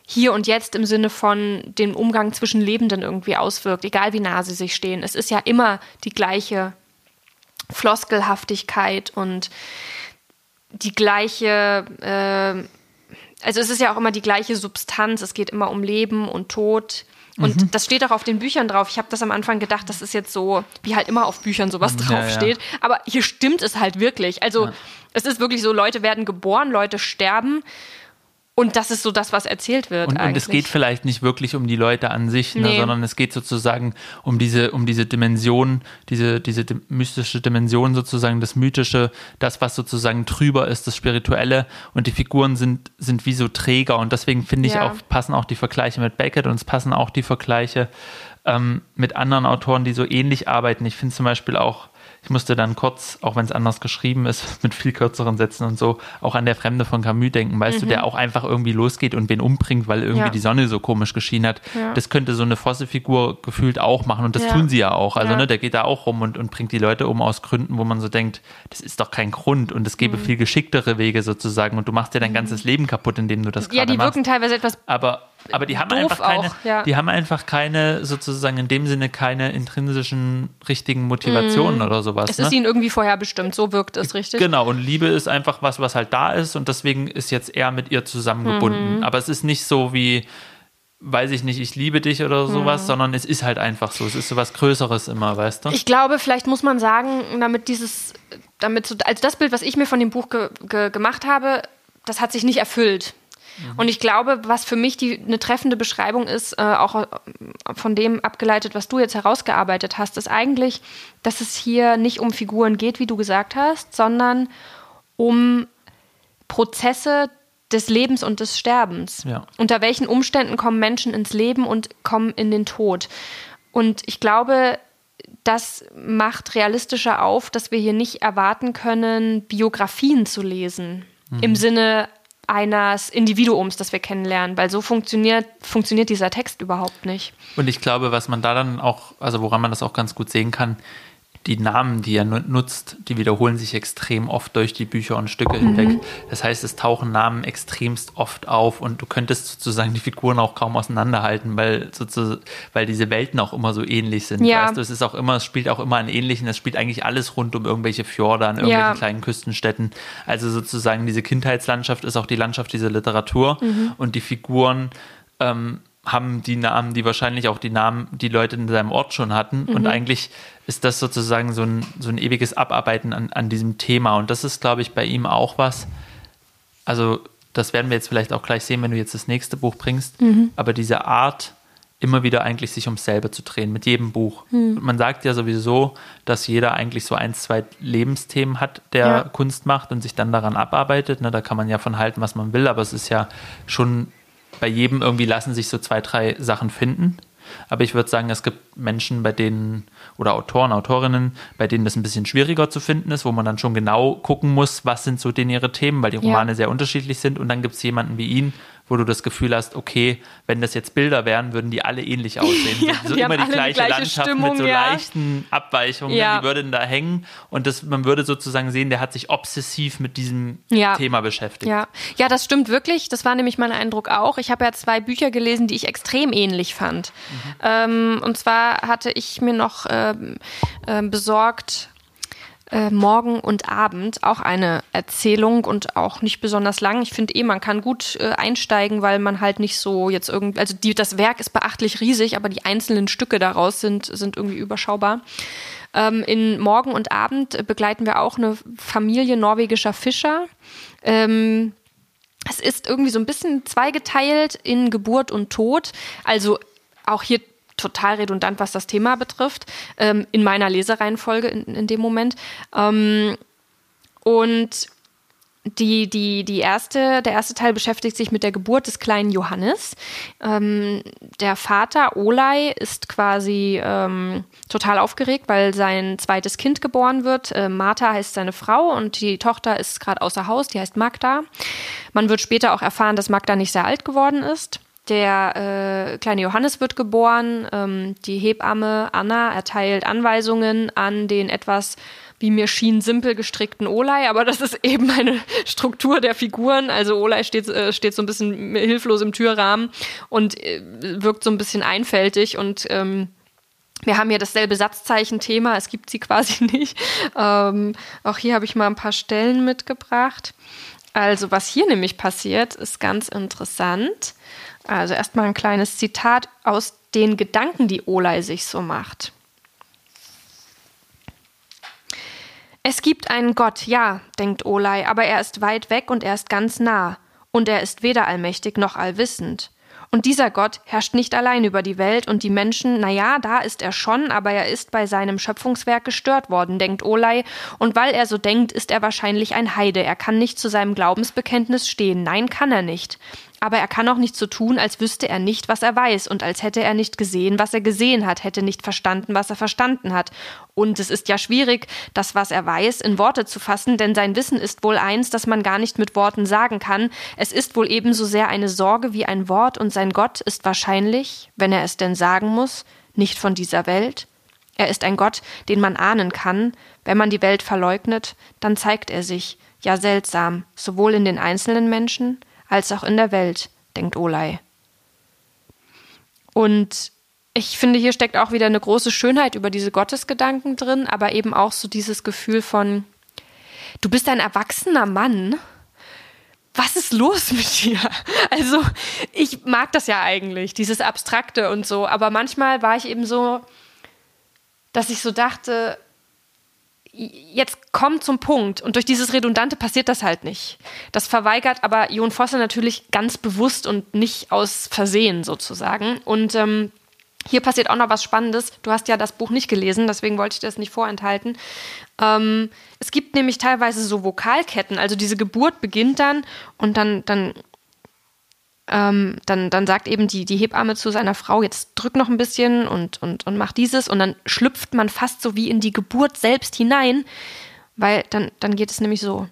hier und jetzt im Sinne von dem Umgang zwischen Lebenden irgendwie auswirkt, egal wie nah sie sich stehen. Es ist ja immer die gleiche Floskelhaftigkeit und die gleiche, äh, also es ist ja auch immer die gleiche Substanz. Es geht immer um Leben und Tod. Und Mhm. das steht auch auf den Büchern drauf. Ich habe das am Anfang gedacht, das ist jetzt so, wie halt immer auf Büchern sowas Ja, ja. draufsteht. Aber hier stimmt es halt wirklich. Also es ist wirklich so, Leute werden geboren, Leute sterben. Und das ist so das, was erzählt wird. Und, und es geht vielleicht nicht wirklich um die Leute an sich, ne, Nee. sondern es geht sozusagen um diese, um diese Dimension, diese, diese mystische Dimension sozusagen, das Mythische, das, was sozusagen drüber ist, das Spirituelle. Und die Figuren sind, sind wie so Träger. Und deswegen finde ich Ja. auch, passen auch die Vergleiche mit Beckett und es passen auch die Vergleiche ähm, mit anderen Autoren, die so ähnlich arbeiten. Ich finde zum Beispiel auch, ich musste dann kurz, auch wenn es anders geschrieben ist, mit viel kürzeren Sätzen und so, auch an der Fremde von Camus denken, weißt du, der auch einfach irgendwie losgeht und wen umbringt, weil irgendwie Mhm. Ja. die Sonne so komisch geschienen hat. Ja. Das könnte so eine Fosse-Figur gefühlt auch machen und das Ja. tun sie ja auch. Also Ja. ne, der geht da auch rum und, und bringt die Leute um aus Gründen, wo man so denkt, das ist doch kein Grund und es gäbe Mhm. viel geschicktere Wege sozusagen und du machst dir dein ganzes Leben kaputt, indem du das ja, gerade die machst. wirken teilweise etwas Aber, aber die haben einfach keine, auch, ja. die haben einfach keine, sozusagen in dem Sinne keine intrinsischen richtigen Motivationen oder sowas. Mhm. Es ne? ist ihnen irgendwie vorherbestimmt, so wirkt es, richtig? Genau, und Liebe ist einfach was, was halt da ist und deswegen ist jetzt er mit ihr zusammengebunden. Mhm. Aber es ist nicht so wie, weiß ich nicht, ich liebe dich oder Mhm. sowas, sondern es ist halt einfach so. Es ist so was Größeres immer, weißt du? Ich glaube, vielleicht muss man sagen, damit dieses, damit so, also das Bild, was ich mir von dem Buch ge, ge, gemacht habe, das hat sich nicht erfüllt. Und ich glaube, was für mich die, eine treffende Beschreibung ist, äh, auch äh, von dem abgeleitet, was du jetzt herausgearbeitet hast, ist eigentlich, dass es hier nicht um Figuren geht, wie du gesagt hast, sondern um Prozesse des Lebens und des Sterbens. Ja. Unter welchen Umständen kommen Menschen ins Leben und kommen in den Tod? Und ich glaube, das macht realistischer auf, dass wir hier nicht erwarten können, Biografien zu lesen. Im Sinne eines Individuums, das wir kennenlernen, weil so funktioniert, funktioniert dieser Text überhaupt nicht. Und ich glaube, was man da dann auch, also woran man das auch ganz gut sehen kann, die Namen, die er nu- nutzt, die wiederholen sich extrem oft durch die Bücher und Stücke hinweg. Das heißt, es tauchen Namen extremst oft auf und du könntest sozusagen die Figuren auch kaum auseinanderhalten, weil, sozusagen, weil diese Welten auch immer so ähnlich sind. Ja. Weißt du, es ist auch immer, es spielt auch immer an ähnlichen, es spielt eigentlich alles rund um irgendwelche Fjorde an irgendwelchen Ja. kleinen Küstenstädten. Also sozusagen diese Kindheitslandschaft ist auch die Landschaft dieser Literatur und die Figuren ähm, haben die Namen, die wahrscheinlich auch die Namen, die Leute in seinem Ort schon hatten. Und eigentlich ist das sozusagen so ein, so ein ewiges Abarbeiten an, an diesem Thema. Und das ist, glaube ich, bei ihm auch was. Also, das werden wir jetzt vielleicht auch gleich sehen, wenn du jetzt das nächste Buch bringst. Aber diese Art, immer wieder eigentlich sich ums selbe zu drehen, mit jedem Buch. Und man sagt ja sowieso, dass jeder eigentlich so ein, zwei Lebensthemen hat, der Ja. Kunst macht und sich dann daran abarbeitet. Ne, da kann man ja von halten, was man will, aber es ist ja schon bei jedem irgendwie lassen sich so zwei, drei Sachen finden. Aber ich würde sagen, es gibt Menschen, bei denen, oder Autoren, Autorinnen, bei denen das ein bisschen schwieriger zu finden ist, wo man dann schon genau gucken muss, was sind so denn ihre Themen, weil die Ja. Romane sehr unterschiedlich sind. Und dann gibt es jemanden wie ihn, wo du das Gefühl hast, okay, wenn das jetzt Bilder wären, würden die alle ähnlich aussehen. Ja, so die immer die alle die gleiche, gleiche Landschaft Stimmung, mit so ja. leichten Abweichungen, Ja. die würden da hängen. Und das, man würde sozusagen sehen, der hat sich obsessiv mit diesem Ja. Thema beschäftigt. Ja. ja, das stimmt wirklich. Das war nämlich mein Eindruck auch. Ich habe ja zwei Bücher gelesen, die ich extrem ähnlich fand. Ähm, und zwar hatte ich mir noch ähm, ähm, besorgt äh, Morgen und Abend, auch eine Erzählung und auch nicht besonders lang. Ich finde eh, man kann gut äh, einsteigen, weil man halt nicht so jetzt irgendwie, also die, das Werk ist beachtlich riesig, aber die einzelnen Stücke daraus sind, sind irgendwie überschaubar. Ähm, in Morgen und Abend äh, begleiten wir auch eine Familie norwegischer Fischer. Ähm, es ist irgendwie so ein bisschen zweigeteilt in Geburt und Tod. Also auch hier total redundant, was das Thema betrifft, ähm, in meiner Lesereihenfolge in, in dem Moment. Ähm, und die, die, die erste, der erste Teil beschäftigt sich mit der Geburt des kleinen Johannes. Ähm, der Vater Olai ist quasi ähm, total aufgeregt, weil sein zweites Kind geboren wird. Äh, Martha heißt seine Frau und die Tochter ist gerade außer Haus, die heißt Magda. Man wird später auch erfahren, dass Magda nicht sehr alt geworden ist. Der äh, kleine Johannes wird geboren. Ähm, die Hebamme Anna erteilt Anweisungen an den etwas wie mir schien, simpel gestrickten Olai, aber das ist eben eine Struktur der Figuren. Also Olai steht, äh, steht so ein bisschen hilflos im Türrahmen und äh, wirkt so ein bisschen einfältig und ähm, wir haben hier dasselbe Satzzeichen-Thema, es gibt sie quasi nicht. Ähm, auch hier habe ich mal ein paar Stellen mitgebracht. Also was hier nämlich passiert, ist ganz interessant. Also erstmal ein kleines Zitat aus den Gedanken, die Olai sich so macht. Es gibt einen Gott, ja, denkt Olai, aber er ist weit weg und er ist ganz nah. Und er ist weder allmächtig noch allwissend. Und dieser Gott herrscht nicht allein über die Welt und die Menschen, na ja, da ist er schon, aber er ist bei seinem Schöpfungswerk gestört worden, denkt Olai. Und weil er so denkt, ist er wahrscheinlich ein Heide. Er kann nicht zu seinem Glaubensbekenntnis stehen. Nein, kann er nicht aber er kann auch nicht so tun, als wüsste er nicht, was er weiß und als hätte er nicht gesehen, was er gesehen hat, hätte nicht verstanden, was er verstanden hat. Und es ist ja schwierig, das, was er weiß, in Worte zu fassen, denn sein Wissen ist wohl eins, das man gar nicht mit Worten sagen kann. Es ist wohl ebenso sehr eine Sorge wie ein Wort und sein Gott ist wahrscheinlich, wenn er es denn sagen muss, nicht von dieser Welt. Er ist ein Gott, den man ahnen kann. Wenn man die Welt verleugnet, dann zeigt er sich, ja seltsam, sowohl in den einzelnen Menschen, als auch in der Welt, denkt Olai. Und ich finde, hier steckt auch wieder eine große Schönheit über diese Gottesgedanken drin, aber eben auch so dieses Gefühl von, du bist ein erwachsener Mann. Was ist los mit dir? Also, ich mag das ja eigentlich, dieses Abstrakte und so, aber manchmal war ich eben so, dass ich so dachte, jetzt komm zum Punkt. Und durch dieses Redundante passiert das halt nicht. Das verweigert aber Jon Fosse natürlich ganz bewusst und nicht aus Versehen sozusagen. Und ähm, hier passiert auch noch was Spannendes. Du hast ja das Buch nicht gelesen, deswegen wollte ich das nicht vorenthalten. Ähm, es gibt nämlich teilweise so Vokalketten. Also diese Geburt beginnt dann und dann, dann ähm, dann, dann sagt eben die, die Hebamme zu seiner Frau, jetzt drück noch ein bisschen und, und, und mach dieses und dann schlüpft man fast so wie in die Geburt selbst hinein, weil dann, dann geht es nämlich so.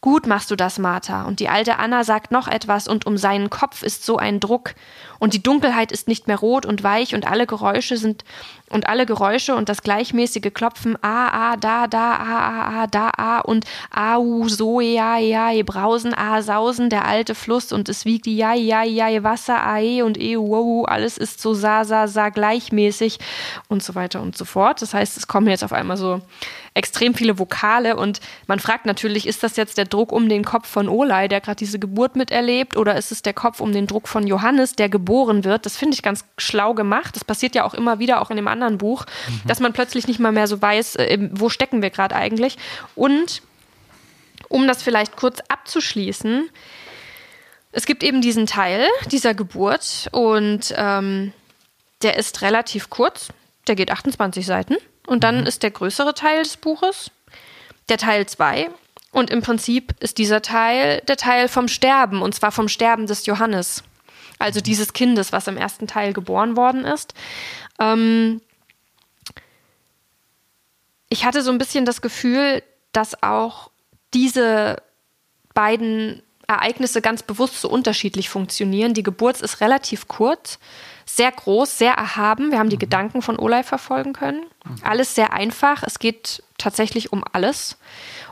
Gut machst du das, Martha. Und die alte Anna sagt noch etwas, und um seinen Kopf ist so ein Druck. Und die Dunkelheit ist nicht mehr rot und weich, und alle Geräusche sind, und alle Geräusche und das gleichmäßige Klopfen, a, a, da, da, a, a, a, da, a, und au, so, ja, ja, brausen, a, sausen, der alte Fluss, und es wiegt ja, ja, ja, Wasser, a, e und e, wow, alles ist so sa, sa, sa, gleichmäßig, und so weiter und so fort. Das heißt, es kommen jetzt auf einmal so extrem viele Vokale und man fragt natürlich, ist das jetzt der Druck um den Kopf von Olai, der gerade diese Geburt miterlebt, oder ist es der Kopf um den Druck von Johannes, der geboren wird? Das finde ich ganz schlau gemacht. Das passiert ja auch immer wieder, auch in dem anderen Buch, mhm. dass man plötzlich nicht mal mehr so weiß, äh, wo stecken wir gerade eigentlich. Und um das vielleicht kurz abzuschließen, es gibt eben diesen Teil dieser Geburt und ähm, der ist relativ kurz. Der geht 28 Seiten. Und dann mhm. ist der größere Teil des Buches, der Teil 2. Und im Prinzip ist dieser Teil der Teil vom Sterben, und zwar vom Sterben des Johannes. Also mhm. dieses Kindes, was im ersten Teil geboren worden ist. Ähm ich hatte so ein bisschen das Gefühl, dass auch diese beiden Ereignisse ganz bewusst so unterschiedlich funktionieren. Die Geburt ist relativ kurz sehr groß, sehr erhaben. Wir haben die mhm. Gedanken von Olai verfolgen können. Mhm. Alles sehr einfach. Es geht tatsächlich um alles.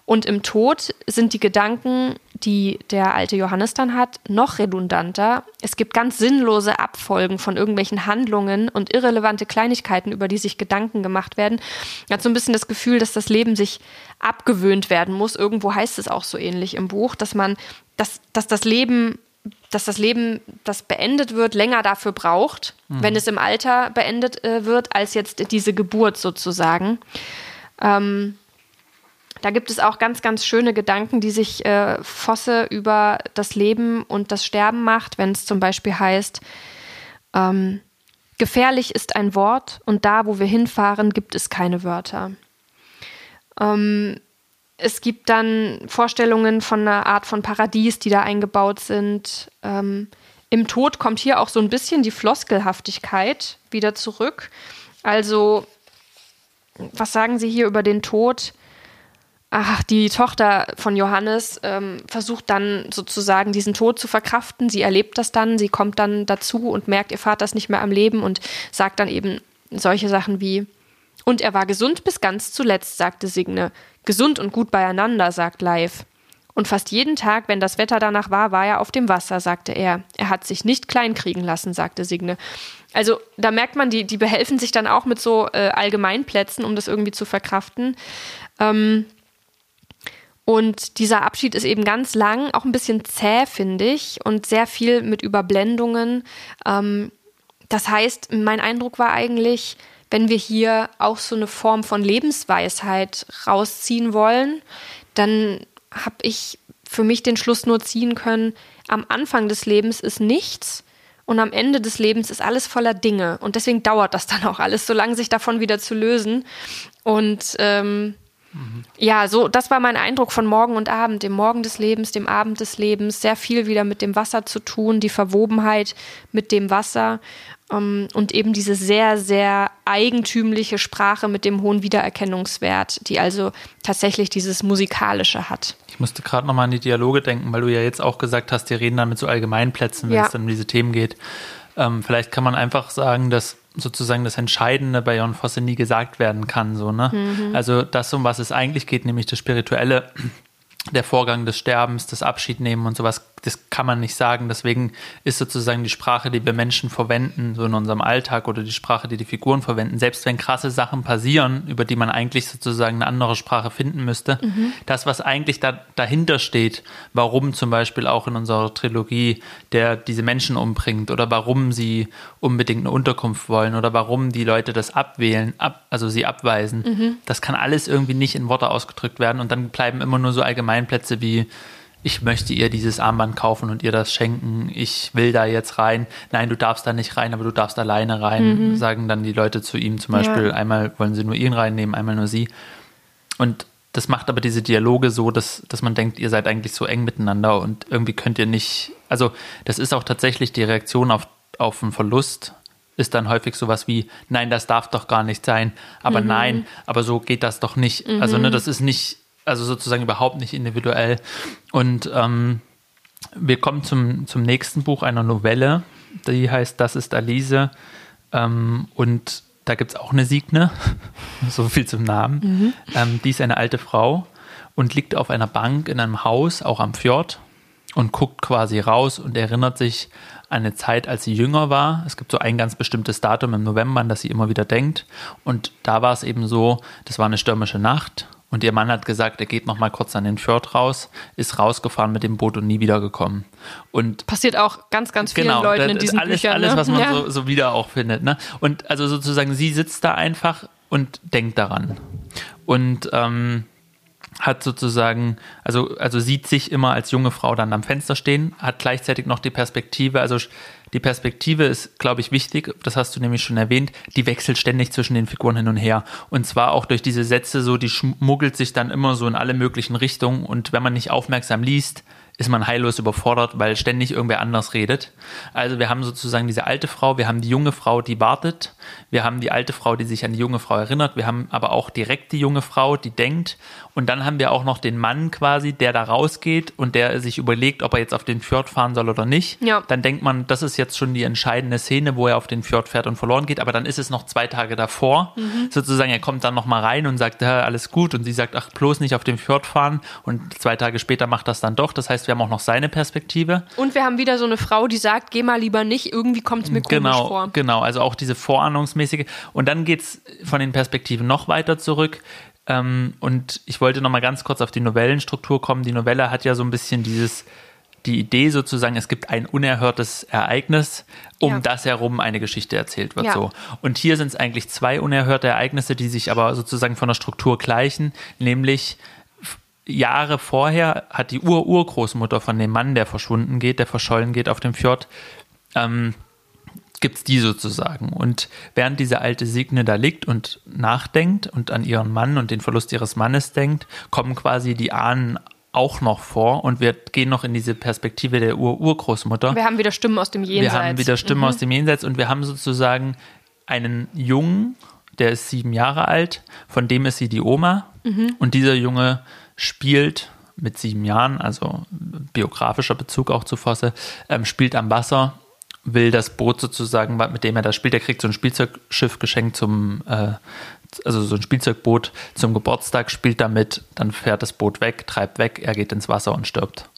Und im Tod sind die Gedanken, die der alte Johannes dann hat, noch redundanter. Es gibt ganz sinnlose Abfolgen von irgendwelchen Handlungen und irrelevante Kleinigkeiten, über die sich Gedanken gemacht werden. Man hat so ein bisschen das Gefühl, dass das Leben sich abgewöhnt werden muss. Irgendwo heißt es auch so ähnlich im Buch, dass man, dass, dass das Leben dass das Leben, das beendet wird, länger dafür braucht, mhm. wenn es im Alter beendet äh, wird, als jetzt diese Geburt sozusagen. Ähm, da gibt es auch ganz, ganz schöne Gedanken, die sich äh, Fosse über das Leben und das Sterben macht, wenn es zum Beispiel heißt, ähm, gefährlich ist ein Wort und da, wo wir hinfahren, gibt es keine Wörter. Ähm, es gibt dann Vorstellungen von einer Art von Paradies, die da eingebaut sind. Ähm, Im Tod kommt hier auch so ein bisschen die Floskelhaftigkeit wieder zurück. Also, was sagen Sie hier über den Tod? Ach, die Tochter von Johannes ähm, versucht dann sozusagen diesen Tod zu verkraften. Sie erlebt das dann, sie kommt dann dazu und merkt, ihr Vater ist nicht mehr am Leben und sagt dann eben solche Sachen wie, und er war gesund bis ganz zuletzt, sagte Signe. Gesund und gut beieinander, sagt Leif. Und fast jeden Tag, wenn das Wetter danach war, war er auf dem Wasser, sagte er. Er hat sich nicht kleinkriegen lassen, sagte Signe. Also da merkt man, die, die behelfen sich dann auch mit so äh, Allgemeinplätzen, um das irgendwie zu verkraften. Ähm, und dieser Abschied ist eben ganz lang, auch ein bisschen zäh, finde ich, und sehr viel mit Überblendungen. Ähm, das heißt, mein Eindruck war eigentlich, wenn wir hier auch so eine Form von Lebensweisheit rausziehen wollen, dann habe ich für mich den Schluss nur ziehen können, am Anfang des Lebens ist nichts und am Ende des Lebens ist alles voller Dinge. Und deswegen dauert das dann auch alles, so lange sich davon wieder zu lösen. Und ähm, mhm. ja, so, das war mein Eindruck von Morgen und Abend, dem Morgen des Lebens, dem Abend des Lebens, sehr viel wieder mit dem Wasser zu tun, die Verwobenheit mit dem Wasser. Ähm, und eben diese sehr, sehr eigentümliche Sprache mit dem hohen Wiedererkennungswert, die also tatsächlich dieses Musikalische hat. Ich musste gerade nochmal an die Dialoge denken, weil du ja jetzt auch gesagt hast, die reden dann mit so Allgemeinplätzen, wenn ja. es dann um diese Themen geht. Ähm, vielleicht kann man einfach sagen, dass sozusagen das Entscheidende bei Jon Fosse nie gesagt werden kann. So, ne? Mhm. Also das, um was es eigentlich geht, nämlich das Spirituelle, der Vorgang des Sterbens, das Abschiednehmen und sowas, das kann man nicht sagen. Deswegen ist sozusagen die Sprache, die wir Menschen verwenden, so in unserem Alltag oder die Sprache, die die Figuren verwenden, selbst wenn krasse Sachen passieren, über die man eigentlich sozusagen eine andere Sprache finden müsste, mhm. das, was eigentlich da, dahinter steht, warum zum Beispiel auch in unserer Trilogie der diese Menschen umbringt oder warum sie unbedingt eine Unterkunft wollen oder warum die Leute das abwählen, ab, also sie abweisen, mhm. das kann alles irgendwie nicht in Worte ausgedrückt werden und dann bleiben immer nur so Allgemeinplätze wie ich möchte ihr dieses Armband kaufen und ihr das schenken, ich will da jetzt rein. Nein, du darfst da nicht rein, aber du darfst alleine rein, mhm. sagen dann die Leute zu ihm zum Beispiel, ja. einmal wollen sie nur ihn reinnehmen, einmal nur sie. Und das macht aber diese Dialoge so, dass, dass man denkt, ihr seid eigentlich so eng miteinander und irgendwie könnt ihr nicht, also das ist auch tatsächlich die Reaktion auf, auf einen Verlust, ist dann häufig sowas wie, nein, das darf doch gar nicht sein, aber mhm. nein, aber so geht das doch nicht. Mhm. Also ne, das ist nicht, also sozusagen überhaupt nicht individuell. Und ähm, wir kommen zum, zum nächsten Buch, einer Novelle, die heißt Das ist Alice. Ähm, und da gibt es auch eine Signe, so viel zum Namen. Mhm. Ähm, die ist eine alte Frau und liegt auf einer Bank in einem Haus, auch am Fjord, und guckt quasi raus und erinnert sich an eine Zeit, als sie jünger war. Es gibt so ein ganz bestimmtes Datum im November, an das sie immer wieder denkt. Und da war es eben so, das war eine stürmische Nacht und ihr Mann hat gesagt, er geht noch mal kurz an den Fjord raus, ist rausgefahren mit dem Boot und nie wiedergekommen. Und passiert auch ganz, ganz vielen genau, Leuten in diesen alles, Büchern. Alles, ne? was man ja. so, so wieder auch findet. Ne? Und also sozusagen, sie sitzt da einfach und denkt daran. Und ähm, hat sozusagen, also, also sieht sich immer als junge Frau dann am Fenster stehen, hat gleichzeitig noch die Perspektive, also die Perspektive ist, glaube ich, wichtig, das hast du nämlich schon erwähnt, die wechselt ständig zwischen den Figuren hin und her. Und zwar auch durch diese Sätze so, die schmuggelt sich dann immer so in alle möglichen Richtungen. Und wenn man nicht aufmerksam liest, ist man heillos überfordert, weil ständig irgendwer anders redet. Also wir haben sozusagen diese alte Frau, wir haben die junge Frau, die wartet, wir haben die alte Frau, die sich an die junge Frau erinnert, wir haben aber auch direkt die junge Frau, die denkt und dann haben wir auch noch den Mann quasi, der da rausgeht und der sich überlegt, ob er jetzt auf den Fjord fahren soll oder nicht. Ja. Dann denkt man, das ist jetzt schon die entscheidende Szene, wo er auf den Fjord fährt und verloren geht, aber dann ist es noch zwei Tage davor. Mhm. Sozusagen, er kommt dann nochmal rein und sagt, alles gut und sie sagt, ach, bloß nicht auf den Fjord fahren und zwei Tage später macht das dann doch. Das heißt, wir haben auch noch seine Perspektive. Und wir haben wieder so eine Frau, die sagt, geh mal lieber nicht, irgendwie kommt es mir genau, komisch vor. Genau, also auch diese vorahnungsmäßige. Und dann geht es von den Perspektiven noch weiter zurück. Ähm, und ich wollte noch mal ganz kurz auf die Novellenstruktur kommen. Die Novelle hat ja so ein bisschen dieses die Idee sozusagen, es gibt ein unerhörtes Ereignis, um ja. das herum eine Geschichte erzählt wird. Ja. So. Und hier sind es eigentlich zwei unerhörte Ereignisse, die sich aber sozusagen von der Struktur gleichen, nämlich Jahre vorher hat die Ur-Urgroßmutter von dem Mann, der verschwunden geht, der verschollen geht auf dem Fjord, ähm, gibt es die sozusagen. Und während diese alte Signe da liegt und nachdenkt und an ihren Mann und den Verlust ihres Mannes denkt, kommen quasi die Ahnen auch noch vor und wir gehen noch in diese Perspektive der Ur-Urgroßmutter. Wir haben wieder Stimmen aus dem Jenseits. Wir haben wieder Stimmen mhm. aus dem Jenseits und wir haben sozusagen einen Jungen, der ist sieben Jahre alt, von dem ist sie die Oma mhm. und dieser Junge spielt mit sieben Jahren, also biografischer Bezug auch zu Fosse, ähm, spielt am Wasser, will das Boot sozusagen, mit dem er da spielt, er kriegt so ein Spielzeugschiff geschenkt zum, äh, also so ein Spielzeugboot zum Geburtstag, spielt damit, dann fährt das Boot weg, treibt weg, er geht ins Wasser und stirbt.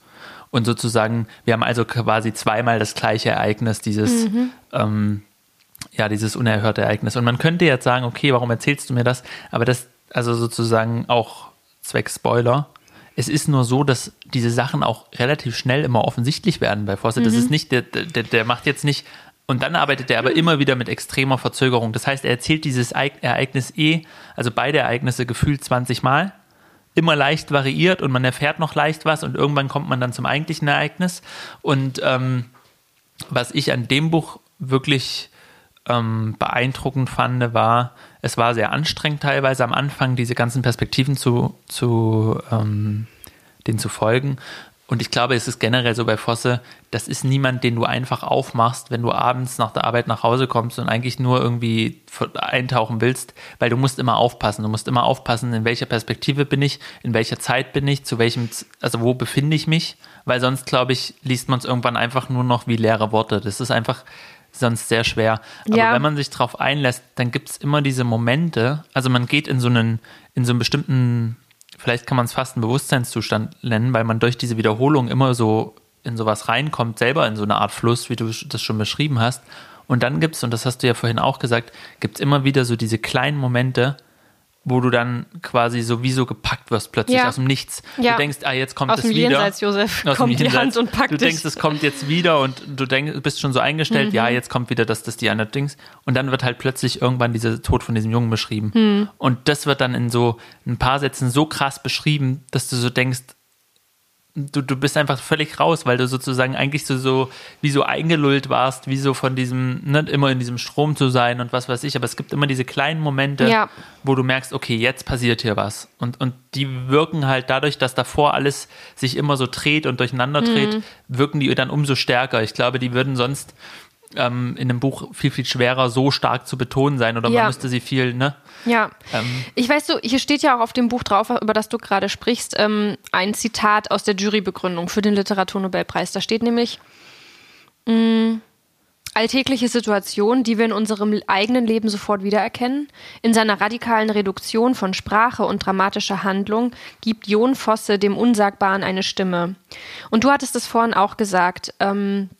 Und sozusagen, wir haben also quasi zweimal das gleiche Ereignis, dieses, mhm. ähm, ja, dieses unerhörte Ereignis. Und man könnte jetzt sagen, okay, warum erzählst du mir das? Aber das, also sozusagen auch zwecks Spoiler, es ist nur so, dass diese Sachen auch relativ schnell immer offensichtlich werden bei Fawcett. Mhm. Das ist nicht, der, der, der macht jetzt nicht, und dann arbeitet er aber immer wieder mit extremer Verzögerung. Das heißt, er erzählt dieses Ereignis eh, also beide Ereignisse gefühlt 20 Mal, immer leicht variiert und man erfährt noch leicht was und irgendwann kommt man dann zum eigentlichen Ereignis. Und ähm, was ich an dem Buch wirklich ähm, beeindruckend fand, war, es war sehr anstrengend teilweise am Anfang, diese ganzen Perspektiven zu, zu ähm, denen zu folgen. Und ich glaube, es ist generell so bei Fosse, das ist niemand, den du einfach aufmachst, wenn du abends nach der Arbeit nach Hause kommst und eigentlich nur irgendwie eintauchen willst, weil du musst immer aufpassen. Du musst immer aufpassen, in welcher Perspektive bin ich, in welcher Zeit bin ich, zu welchem, also wo befinde ich mich, weil sonst, glaube ich, liest man es irgendwann einfach nur noch wie leere Worte. Das ist einfach, sonst sehr schwer. Aber ja. wenn man sich darauf einlässt, dann gibt es immer diese Momente, also man geht in so einen, in so einen bestimmten, vielleicht kann man es fast einen Bewusstseinszustand nennen, weil man durch diese Wiederholung immer so in sowas reinkommt, selber in so eine Art Fluss, wie du das schon beschrieben hast. Und dann gibt es, und das hast du ja vorhin auch gesagt, gibt es immer wieder so diese kleinen Momente, wo du dann quasi sowieso gepackt wirst plötzlich ja. aus dem Nichts. Ja. Du denkst, ah, jetzt kommt aus es wieder. Jenseits, Josef, aus kommt die Hand und packt Du denkst, es kommt jetzt wieder und du denkst, bist schon so eingestellt, mhm. ja, jetzt kommt wieder das, das, die andere Dings. Und dann wird halt plötzlich irgendwann dieser Tod von diesem Jungen beschrieben. Mhm. Und das wird dann in so ein paar Sätzen so krass beschrieben, dass du so denkst, du, du bist einfach völlig raus, weil du sozusagen eigentlich so, so wie so eingelullt warst, wie so von diesem, ne, immer in diesem Strom zu sein und was weiß ich. Aber es gibt immer diese kleinen Momente, ja. wo du merkst, okay, jetzt passiert hier was. Und, und die wirken halt dadurch, dass davor alles sich immer so dreht und durcheinander dreht, mhm. wirken die dann umso stärker. Ich glaube, die würden sonst ähm, in einem Buch viel, viel schwerer so stark zu betonen sein oder ja. man müsste sie viel, ne? Ja. Ähm. Ich weiß so, hier steht ja auch auf dem Buch drauf, über das du gerade sprichst, ähm, ein Zitat aus der Jurybegründung für den Literaturnobelpreis. Da steht nämlich, mh, mm, alltägliche Situation, die wir in unserem eigenen Leben sofort wiedererkennen. In seiner radikalen Reduktion von Sprache und dramatischer Handlung gibt Jon Fosse dem Unsagbaren eine Stimme. Und du hattest es vorhin auch gesagt, ähm,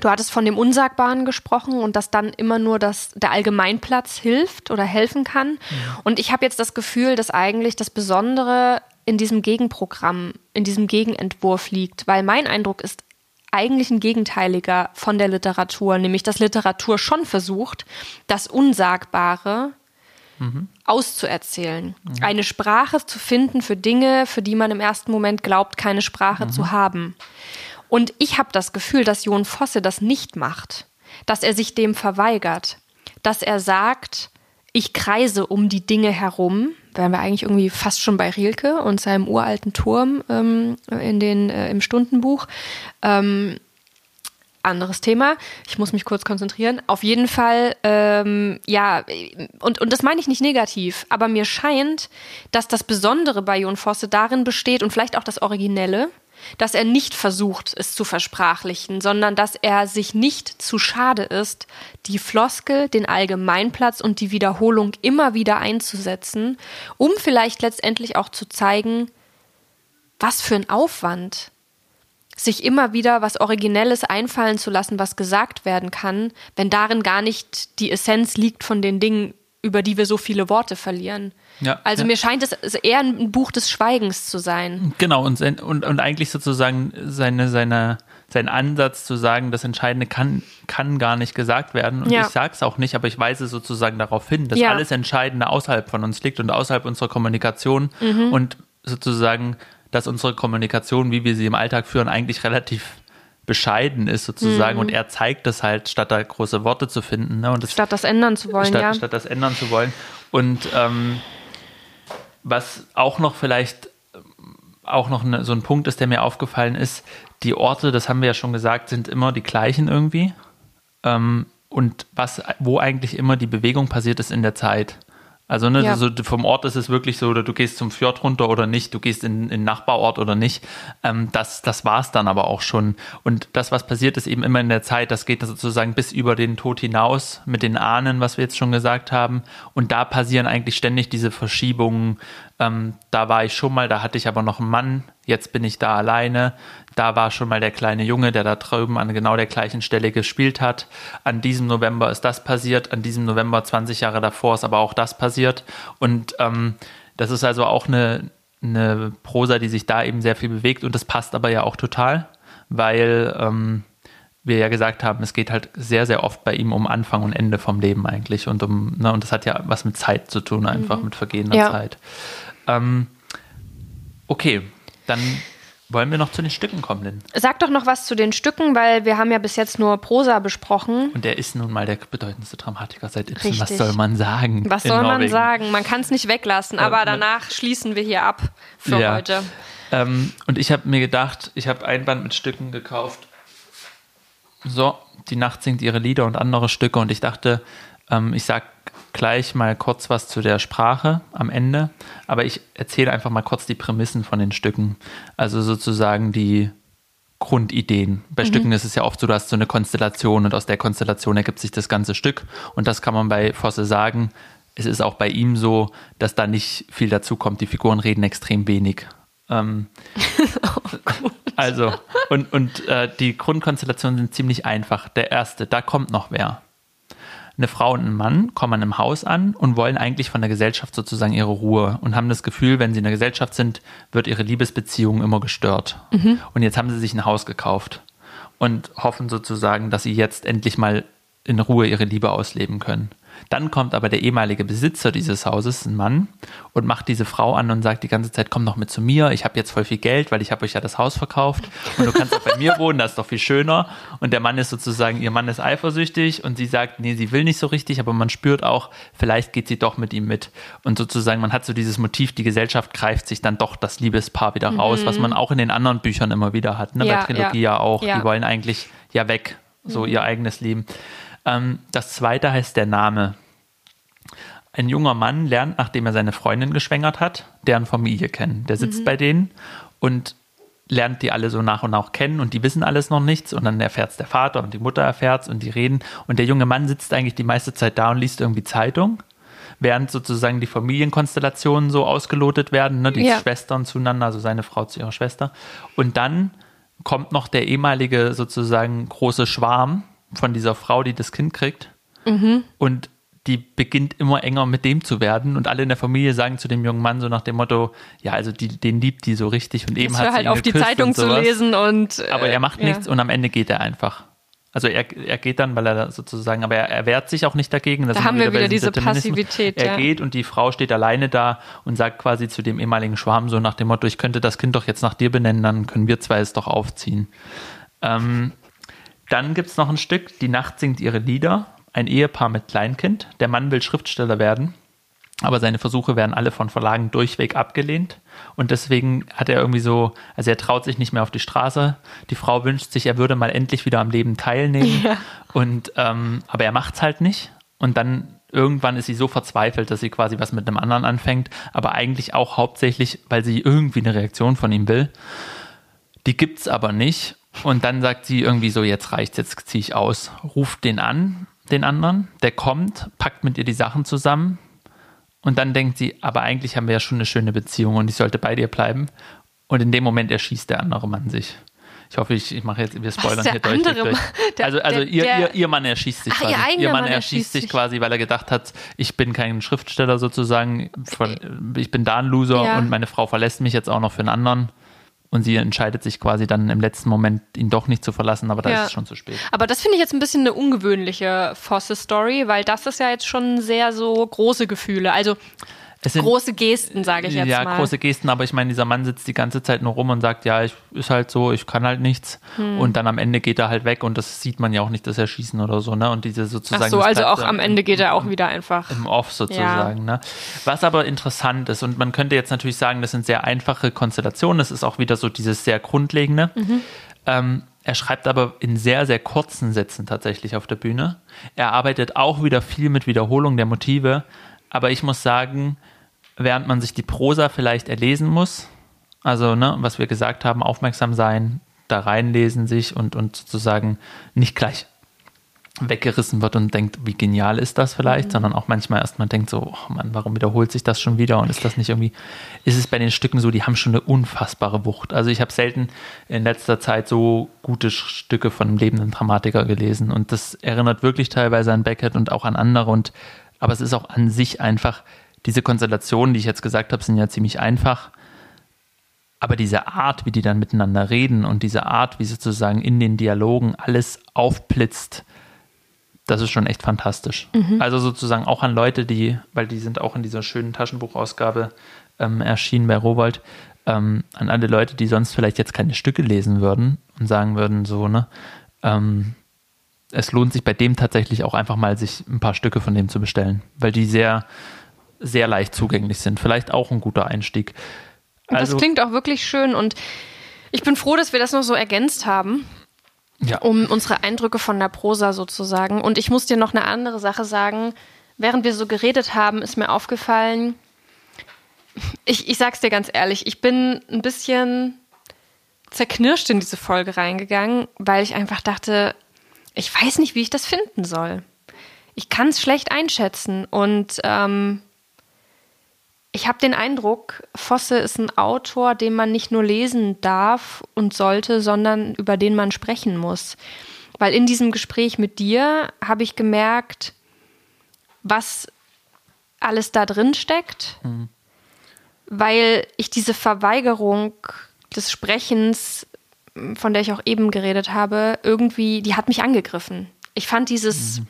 Du hattest von dem Unsagbaren gesprochen und dass dann immer nur das, der Allgemeinplatz hilft oder helfen kann. Ja. Und ich habe jetzt das Gefühl, dass eigentlich das Besondere in diesem Gegenprogramm, in diesem Gegenentwurf liegt, weil mein Eindruck ist eigentlich ein gegenteiliger von der Literatur, nämlich dass Literatur schon versucht, das Unsagbare mhm. auszuerzählen. Mhm. Eine Sprache zu finden für Dinge, für die man im ersten Moment glaubt, keine Sprache mhm. zu haben. Und ich habe das Gefühl, dass Jon Fosse das nicht macht, dass er sich dem verweigert, dass er sagt, ich kreise um die Dinge herum, wären wir eigentlich irgendwie fast schon bei Rilke und seinem uralten Turm ähm, in den, äh, im Stundenbuch. Ähm, anderes Thema. Ich muss mich kurz konzentrieren. Auf jeden Fall, ähm, ja, und, und das meine ich nicht negativ, aber mir scheint, dass das Besondere bei Jon Fosse darin besteht und vielleicht auch das Originelle, dass er nicht versucht, es zu versprachlichen, sondern dass er sich nicht zu schade ist, die Floskel, den Allgemeinplatz und die Wiederholung immer wieder einzusetzen, um vielleicht letztendlich auch zu zeigen, was für ein Aufwand, sich immer wieder was Originelles einfallen zu lassen, was gesagt werden kann, wenn darin gar nicht die Essenz liegt von den Dingen, über die wir so viele Worte verlieren. Ja, also ja. mir scheint es eher ein Buch des Schweigens zu sein. Genau, und, sein, und, und eigentlich sozusagen seine, seine, sein Ansatz zu sagen, das Entscheidende kann, kann gar nicht gesagt werden. Und ja. ich sage es auch nicht, aber ich weise sozusagen darauf hin, dass alles Entscheidende außerhalb von uns liegt und außerhalb unserer Kommunikation mhm. und sozusagen, dass unsere Kommunikation, wie wir sie im Alltag führen, eigentlich relativ bescheiden ist sozusagen und er zeigt das halt, statt da große Worte zu finden. Ne? Und das, Statt das ändern zu wollen, statt, ja. statt das ändern zu wollen. Und ähm, was auch noch vielleicht auch noch ne, so ein Punkt ist, der mir aufgefallen ist, die Orte, das haben wir ja schon gesagt, sind immer die gleichen irgendwie. Ähm, und was, wo eigentlich immer die Bewegung passiert, ist in der Zeit. Also ne, Ja. so vom Ort ist es wirklich so, oder du gehst zum Fjord runter oder nicht, du gehst in in den Nachbarort oder nicht. Ähm, das das war es dann aber auch schon. Und das, was passiert, ist eben immer in der Zeit. Das geht sozusagen bis über den Tod hinaus mit den Ahnen, was wir jetzt schon gesagt haben. Und da passieren eigentlich ständig diese Verschiebungen. Ähm, da war ich schon mal, da hatte ich aber noch einen Mann. Jetzt bin ich da alleine. Da war schon mal der kleine Junge, der da drüben an genau der gleichen Stelle gespielt hat. An diesem November ist das passiert. An diesem November 20 Jahre davor ist aber auch das passiert. Und ähm, das ist also auch eine, eine Prosa, die sich da eben sehr viel bewegt. Und das passt aber ja auch total, weil ähm, wir ja gesagt haben, es geht halt sehr, sehr oft bei ihm um Anfang und Ende vom Leben eigentlich. Und um, ne, und das hat ja was mit Zeit zu tun, einfach mit vergehender Ja. Zeit. Ähm, okay, dann wollen wir noch zu den Stücken kommen, Lynn. Sag doch noch was zu den Stücken, weil wir haben ja bis jetzt nur Prosa besprochen. Und er ist nun mal der bedeutendste Dramatiker seit Ibsen. Was Richtig. soll man sagen? Was soll man Norwegen? sagen? Man kann es nicht weglassen, aber danach schließen wir hier ab für Ja. heute. Ähm, und ich habe mir gedacht, ich habe ein Band mit Stücken gekauft. So, die Nacht singt ihre Lieder und andere Stücke. Und ich dachte, ähm, ich sag gleich mal kurz was zu der Sprache am Ende. Aber ich erzähle einfach mal kurz die Prämissen von den Stücken. Also sozusagen die Grundideen. Bei Stücken ist es ja oft so, du hast so eine Konstellation und aus der Konstellation ergibt sich das ganze Stück. Und das kann man bei Fosse sagen. Es ist auch bei ihm so, dass da nicht viel dazu kommt. Die Figuren reden extrem wenig. Ähm, also, und, und äh, die Grundkonstellationen sind ziemlich einfach. Der erste, da kommt noch wer. Eine Frau und ein Mann kommen an einem Haus an und wollen eigentlich von der Gesellschaft sozusagen ihre Ruhe und haben das Gefühl, wenn sie in der Gesellschaft sind, wird ihre Liebesbeziehung immer gestört. Und jetzt haben sie sich ein Haus gekauft und hoffen sozusagen, dass sie jetzt endlich mal in Ruhe ihre Liebe ausleben können. Dann kommt aber der ehemalige Besitzer dieses Hauses, ein Mann, und macht diese Frau an und sagt die ganze Zeit, komm doch mit zu mir, ich habe jetzt voll viel Geld, weil ich habe euch ja das Haus verkauft und du kannst auch bei mir wohnen, das ist doch viel schöner. Und der Mann ist sozusagen, ihr Mann ist eifersüchtig und sie sagt, nee, sie will nicht so richtig, aber man spürt auch, vielleicht geht sie doch mit ihm mit. Und sozusagen, man hat so dieses Motiv, die Gesellschaft greift sich dann doch das Liebespaar wieder raus, was man auch in den anderen Büchern immer wieder hat, ne? Ja, bei Trilogie ja. ja auch, Ja. die wollen eigentlich ja weg, so ihr eigenes Leben. Ähm, das zweite heißt der Name. Ein junger Mann lernt, nachdem er seine Freundin geschwängert hat, deren Familie kennen. Der sitzt bei denen und lernt die alle so nach und nach kennen und die wissen alles noch nichts und dann erfährt es der Vater und die Mutter erfährt und die reden und der junge Mann sitzt eigentlich die meiste Zeit da und liest irgendwie Zeitung, während sozusagen die Familienkonstellationen so ausgelotet werden, ne, die Ja. Schwestern zueinander, also seine Frau zu ihrer Schwester und dann kommt noch der ehemalige sozusagen große Schwarm von dieser Frau, die das Kind kriegt und die beginnt immer enger mit dem zu werden und alle in der Familie sagen zu dem jungen Mann so nach dem Motto, ja, also die, den liebt die so richtig und eben Ich hat sie halt ihn auf, die Zeitung zu lesen und. äh, Aber er macht ja. nichts und am Ende geht er einfach. Also er, er geht dann, weil er sozusagen, aber er, er wehrt sich auch nicht dagegen. Das Da haben wir wieder diesem diese. Passivität, Er ja. geht und die Frau steht alleine da und sagt quasi zu dem ehemaligen Schwarm so nach dem Motto, ich könnte das Kind doch jetzt nach dir benennen, dann können wir zwei es doch aufziehen. Ähm, dann gibt es noch ein Stück, die Nacht singt ihre Lieder, ein Ehepaar mit Kleinkind. Der Mann will Schriftsteller werden, aber seine Versuche werden alle von Verlagen durchweg abgelehnt. Und deswegen hat er irgendwie so, also er traut sich nicht mehr auf die Straße. Die Frau wünscht sich, er würde mal endlich wieder am Leben teilnehmen. Ja. Und ähm, aber er macht's halt nicht. Und dann irgendwann ist sie so verzweifelt, dass sie quasi was mit einem anderen anfängt, aber eigentlich auch hauptsächlich, weil sie irgendwie eine Reaktion von ihm will. Die gibt's aber nicht. Und dann sagt sie irgendwie so, jetzt reicht's, jetzt ziehe ich aus. Ruft den an, den anderen. Der kommt, packt mit ihr die Sachen zusammen. Und dann denkt sie, aber eigentlich haben wir ja schon eine schöne Beziehung und ich sollte bei dir bleiben. Und in dem Moment erschießt der andere Mann sich. Ich hoffe, ich, ich mache jetzt, wir spoilern hier deutlich durch. Der- also also der- ihr, der- ihr, ihr Mann erschießt sich Ach, quasi. ihr eigener Mann, Mann erschießt sich quasi, weil er gedacht hat, ich bin kein Schriftsteller sozusagen, von, ich bin da ein Loser Ja. und meine Frau verlässt mich jetzt auch noch für einen anderen. Und sie entscheidet sich quasi dann im letzten Moment, ihn doch nicht zu verlassen, aber da Ja. ist es schon zu spät. Aber das finde ich jetzt ein bisschen eine ungewöhnliche Fosse-Story, weil das ist ja jetzt schon sehr so große Gefühle. Also sind, große Gesten, sage ich jetzt ja, mal. Ja, große Gesten, aber ich meine, dieser Mann sitzt die ganze Zeit nur rum und sagt, ja, ich ist halt so, ich kann halt nichts. Hm. Und dann am Ende geht er halt weg und das sieht man ja auch nicht, dass er schießen oder so, ne? Und diese sozusagen. Ach so, also auch am Ende geht er auch wieder einfach. Im Off sozusagen, ja. ne? Was aber interessant ist, und man könnte jetzt natürlich sagen, das sind sehr einfache Konstellationen, das ist auch wieder so dieses sehr Grundlegende. Mhm. Ähm, er schreibt aber in sehr, sehr kurzen Sätzen tatsächlich auf der Bühne. Er arbeitet auch wieder viel mit Wiederholung der Motive. Aber ich muss sagen, während man sich die Prosa vielleicht erlesen muss, also ne, was wir gesagt haben, aufmerksam sein, da reinlesen sich und, und sozusagen nicht gleich weggerissen wird und denkt, wie genial ist das vielleicht, mhm. sondern auch manchmal erstmal denkt so, oh Mann, warum wiederholt sich das schon wieder und ist das nicht irgendwie, ist es bei den Stücken so, die haben schon eine unfassbare Wucht. Also ich habe selten in letzter Zeit so gute Stücke von einem lebenden Dramatiker gelesen und das erinnert wirklich teilweise an Beckett und auch an andere und aber es ist auch an sich einfach, diese Konstellationen, die ich jetzt gesagt habe, sind ja ziemlich einfach, aber diese Art, wie die dann miteinander reden und diese Art, wie sozusagen in den Dialogen alles aufblitzt, das ist schon echt fantastisch. Mhm. Also sozusagen auch an Leute, die, weil die sind auch in dieser schönen Taschenbuchausgabe ähm, erschienen bei Rowold, ähm, an alle Leute, die sonst vielleicht jetzt keine Stücke lesen würden und sagen würden, so, ne, ähm, es lohnt sich bei dem tatsächlich auch einfach mal, sich ein paar Stücke von dem zu bestellen, weil die sehr, sehr leicht zugänglich sind. Vielleicht auch ein guter Einstieg. Also, das klingt auch wirklich schön und ich bin froh, dass wir das noch so ergänzt haben ja. um unsere Eindrücke von der Prosa sozusagen. Und ich muss dir noch eine andere Sache sagen. Während wir so geredet haben, ist mir aufgefallen, ich, ich sag's dir ganz ehrlich, ich bin ein bisschen zerknirscht in diese Folge reingegangen, weil ich einfach dachte, ich weiß nicht, wie ich das finden soll. Ich kann es schlecht einschätzen und ähm, ich habe den Eindruck, Fosse ist ein Autor, den man nicht nur lesen darf und sollte, sondern über den man sprechen muss. Weil in diesem Gespräch mit dir habe ich gemerkt, was alles da drin steckt, mhm. weil ich diese Verweigerung des Sprechens, von der ich auch eben geredet habe, irgendwie, die hat mich angegriffen. Ich fand dieses mhm.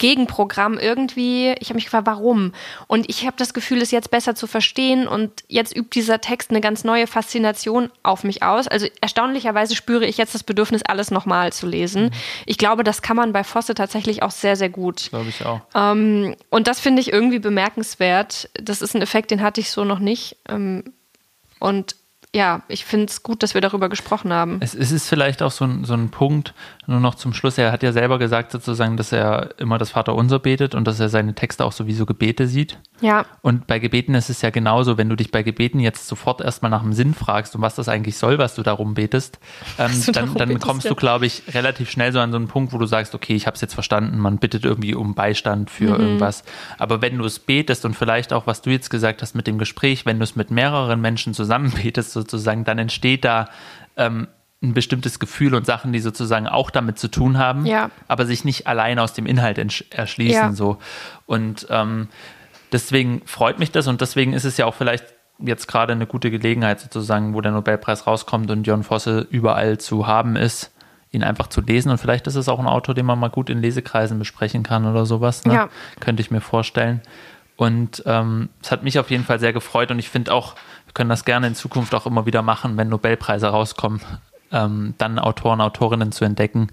Gegenprogramm irgendwie, ich habe mich gefragt, warum? Und ich habe das Gefühl, es jetzt besser zu verstehen und jetzt übt dieser Text eine ganz neue Faszination auf mich aus. Also erstaunlicherweise spüre ich jetzt das Bedürfnis, alles nochmal zu lesen. Mhm. Ich glaube, das kann man bei Fosse tatsächlich auch sehr, sehr gut. Glaube ich auch. Ähm, und das finde ich irgendwie bemerkenswert. Das ist ein Effekt, den hatte ich so noch nicht. Ähm, und ja, ich finde es gut, dass wir darüber gesprochen haben. Es, es, ist vielleicht auch so ein, so ein Punkt, nur noch zum Schluss. Er hat ja selber gesagt, sozusagen, dass er immer das Vaterunser betet und dass er seine Texte auch sowieso Gebete sieht. Ja. Und bei Gebeten ist es ja genauso, wenn du dich bei Gebeten jetzt sofort erstmal nach dem Sinn fragst und was das eigentlich soll, was du darum betest, ähm, dann, dann betest, kommst ja. du, glaube ich, relativ schnell so an so einen Punkt, wo du sagst, okay, ich habe es jetzt verstanden, man bittet irgendwie um Beistand für mhm. irgendwas. Aber wenn du es betest und vielleicht auch, was du jetzt gesagt hast mit dem Gespräch, wenn du es mit mehreren Menschen zusammen betest, sozusagen, dann entsteht da ähm, ein bestimmtes Gefühl und Sachen, die sozusagen auch damit zu tun haben, ja. aber sich nicht allein aus dem Inhalt erschließen. Ja. So. Und ähm, deswegen freut mich das und deswegen ist es ja auch vielleicht jetzt gerade eine gute Gelegenheit, sozusagen, wo der Nobelpreis rauskommt und John Fosse überall zu haben ist, ihn einfach zu lesen. Und vielleicht ist es auch ein Autor, den man mal gut in Lesekreisen besprechen kann oder sowas. Ne? Ja. Könnte ich mir vorstellen. Und ähm, es hat mich auf jeden Fall sehr gefreut und ich finde auch, wir können das gerne in Zukunft auch immer wieder machen, wenn Nobelpreise rauskommen, ähm, dann Autoren, Autorinnen zu entdecken.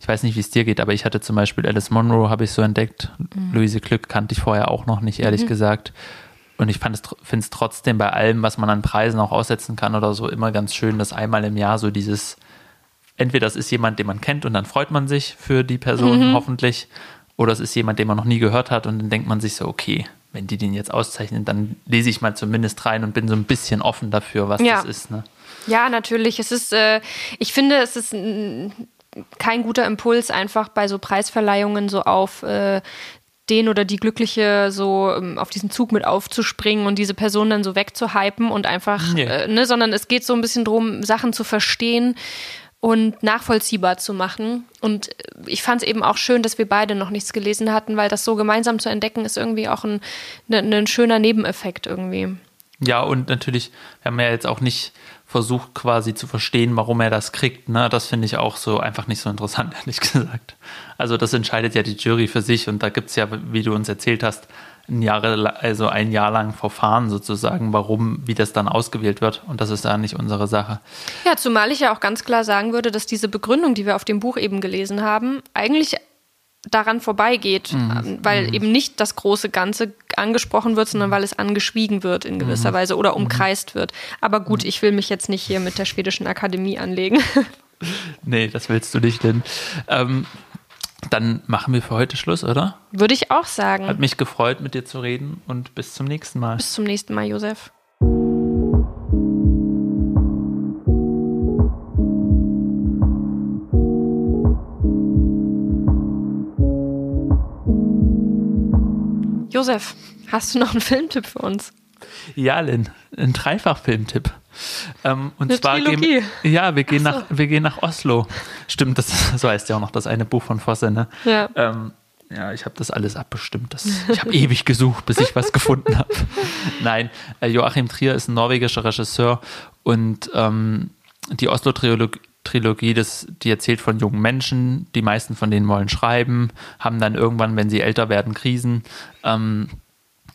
Ich weiß nicht, wie es dir geht, aber ich hatte zum Beispiel Alice Monroe, habe ich so entdeckt. Mhm. Luise Glück kannte ich vorher auch noch nicht, ehrlich mhm. gesagt. Und ich finde es trotzdem bei allem, was man an Preisen auch aussetzen kann oder so, immer ganz schön, dass einmal im Jahr so dieses, entweder das ist jemand, den man kennt und dann freut man sich für die Person mhm. hoffentlich, oder es ist jemand, den man noch nie gehört hat und dann denkt man sich so, okay, wenn die den jetzt auszeichnen, dann lese ich mal zumindest rein und bin so ein bisschen offen dafür, was ja. das ist. Ne? Ja, natürlich. Es ist, äh, ich finde, es ist kein guter Impuls, einfach bei so Preisverleihungen so auf äh, den oder die Glückliche so ähm, auf diesen Zug mit aufzuspringen und diese Person dann so wegzuhypen und einfach, nee. äh, ne, sondern es geht so ein bisschen darum, Sachen zu verstehen und nachvollziehbar zu machen. Und ich fand es eben auch schön, dass wir beide noch nichts gelesen hatten, weil das so gemeinsam zu entdecken ist irgendwie auch ein, ne, ein schöner Nebeneffekt irgendwie. Ja, und natürlich, wir haben ja jetzt auch nicht versucht quasi zu verstehen, warum er das kriegt. Ne? Das finde ich auch so einfach nicht so interessant, ehrlich gesagt. Also das entscheidet ja die Jury für sich und da gibt es ja, wie du uns erzählt hast, ein Jahr, also ein Jahr lang Verfahren sozusagen, warum, wie das dann ausgewählt wird. Und das ist ja nicht unsere Sache. Ja, zumal ich ja auch ganz klar sagen würde, dass diese Begründung, die wir auf dem Buch eben gelesen haben, eigentlich daran vorbeigeht, mhm. Ähm, weil mhm. eben nicht das große Ganze angesprochen wird, sondern weil es angeschwiegen wird in gewisser mhm. Weise oder mhm. umkreist wird. Aber gut, ich will mich jetzt nicht hier mit der schwedischen Akademie anlegen. nee, das willst du nicht, denn ähm, dann machen wir für heute Schluss, oder? Würde ich auch sagen. Hat mich gefreut, mit dir zu reden und bis zum nächsten Mal. Bis zum nächsten Mal, Josef. Josef, hast du noch einen Filmtipp für uns? Ja, Lynn, ein Dreifach-Filmtipp. Ähm, und eine zwar Trilogie. gehen, ja, wir gehen, so. nach, wir gehen nach Oslo. Stimmt, das so heißt ja auch noch das eine Buch von Fosse, ne? Ja. Ähm, ja, ich habe das alles abbestimmt. Das, ich habe ewig gesucht, bis ich was gefunden habe. Nein, äh, Joachim Trier ist ein norwegischer Regisseur und ähm, die Oslo-Trilogie Trilogie, das, die erzählt von jungen Menschen, die meisten von denen wollen schreiben, haben dann irgendwann, wenn sie älter werden, Krisen. Ähm,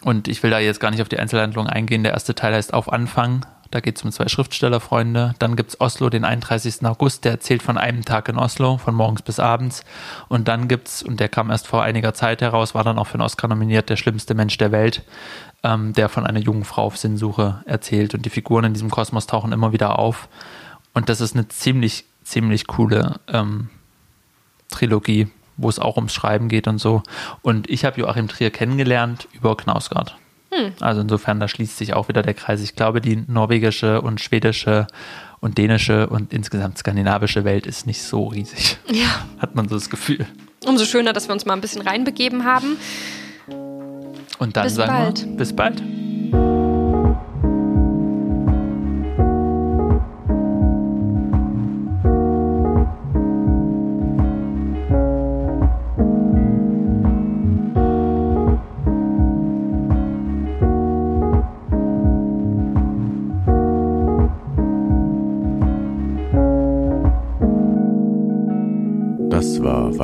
und ich will da jetzt gar nicht auf die Einzelhandlung eingehen. Der erste Teil heißt Auf Anfang. Da geht es um zwei Schriftstellerfreunde. Dann gibt es Oslo, den 31. August, der erzählt von einem Tag in Oslo, von morgens bis abends. Und dann gibt es, und der kam erst vor einiger Zeit heraus, war dann auch für den Oscar nominiert, der schlimmste Mensch der Welt, ähm, der von einer jungen Frau auf Sinnsuche erzählt. Und die Figuren in diesem Kosmos tauchen immer wieder auf. Und das ist eine ziemlich, ziemlich coole ähm, Trilogie, wo es auch ums Schreiben geht und so. Und ich habe Joachim Trier kennengelernt über Knausgard. Hm. Also insofern, da schließt sich auch wieder der Kreis. Ich glaube, die norwegische und schwedische und dänische und insgesamt skandinavische Welt ist nicht so riesig. Ja. Hat man so das Gefühl. Umso schöner, dass wir uns mal ein bisschen reinbegeben haben. Und dann bis sagen bald. wir bis bald.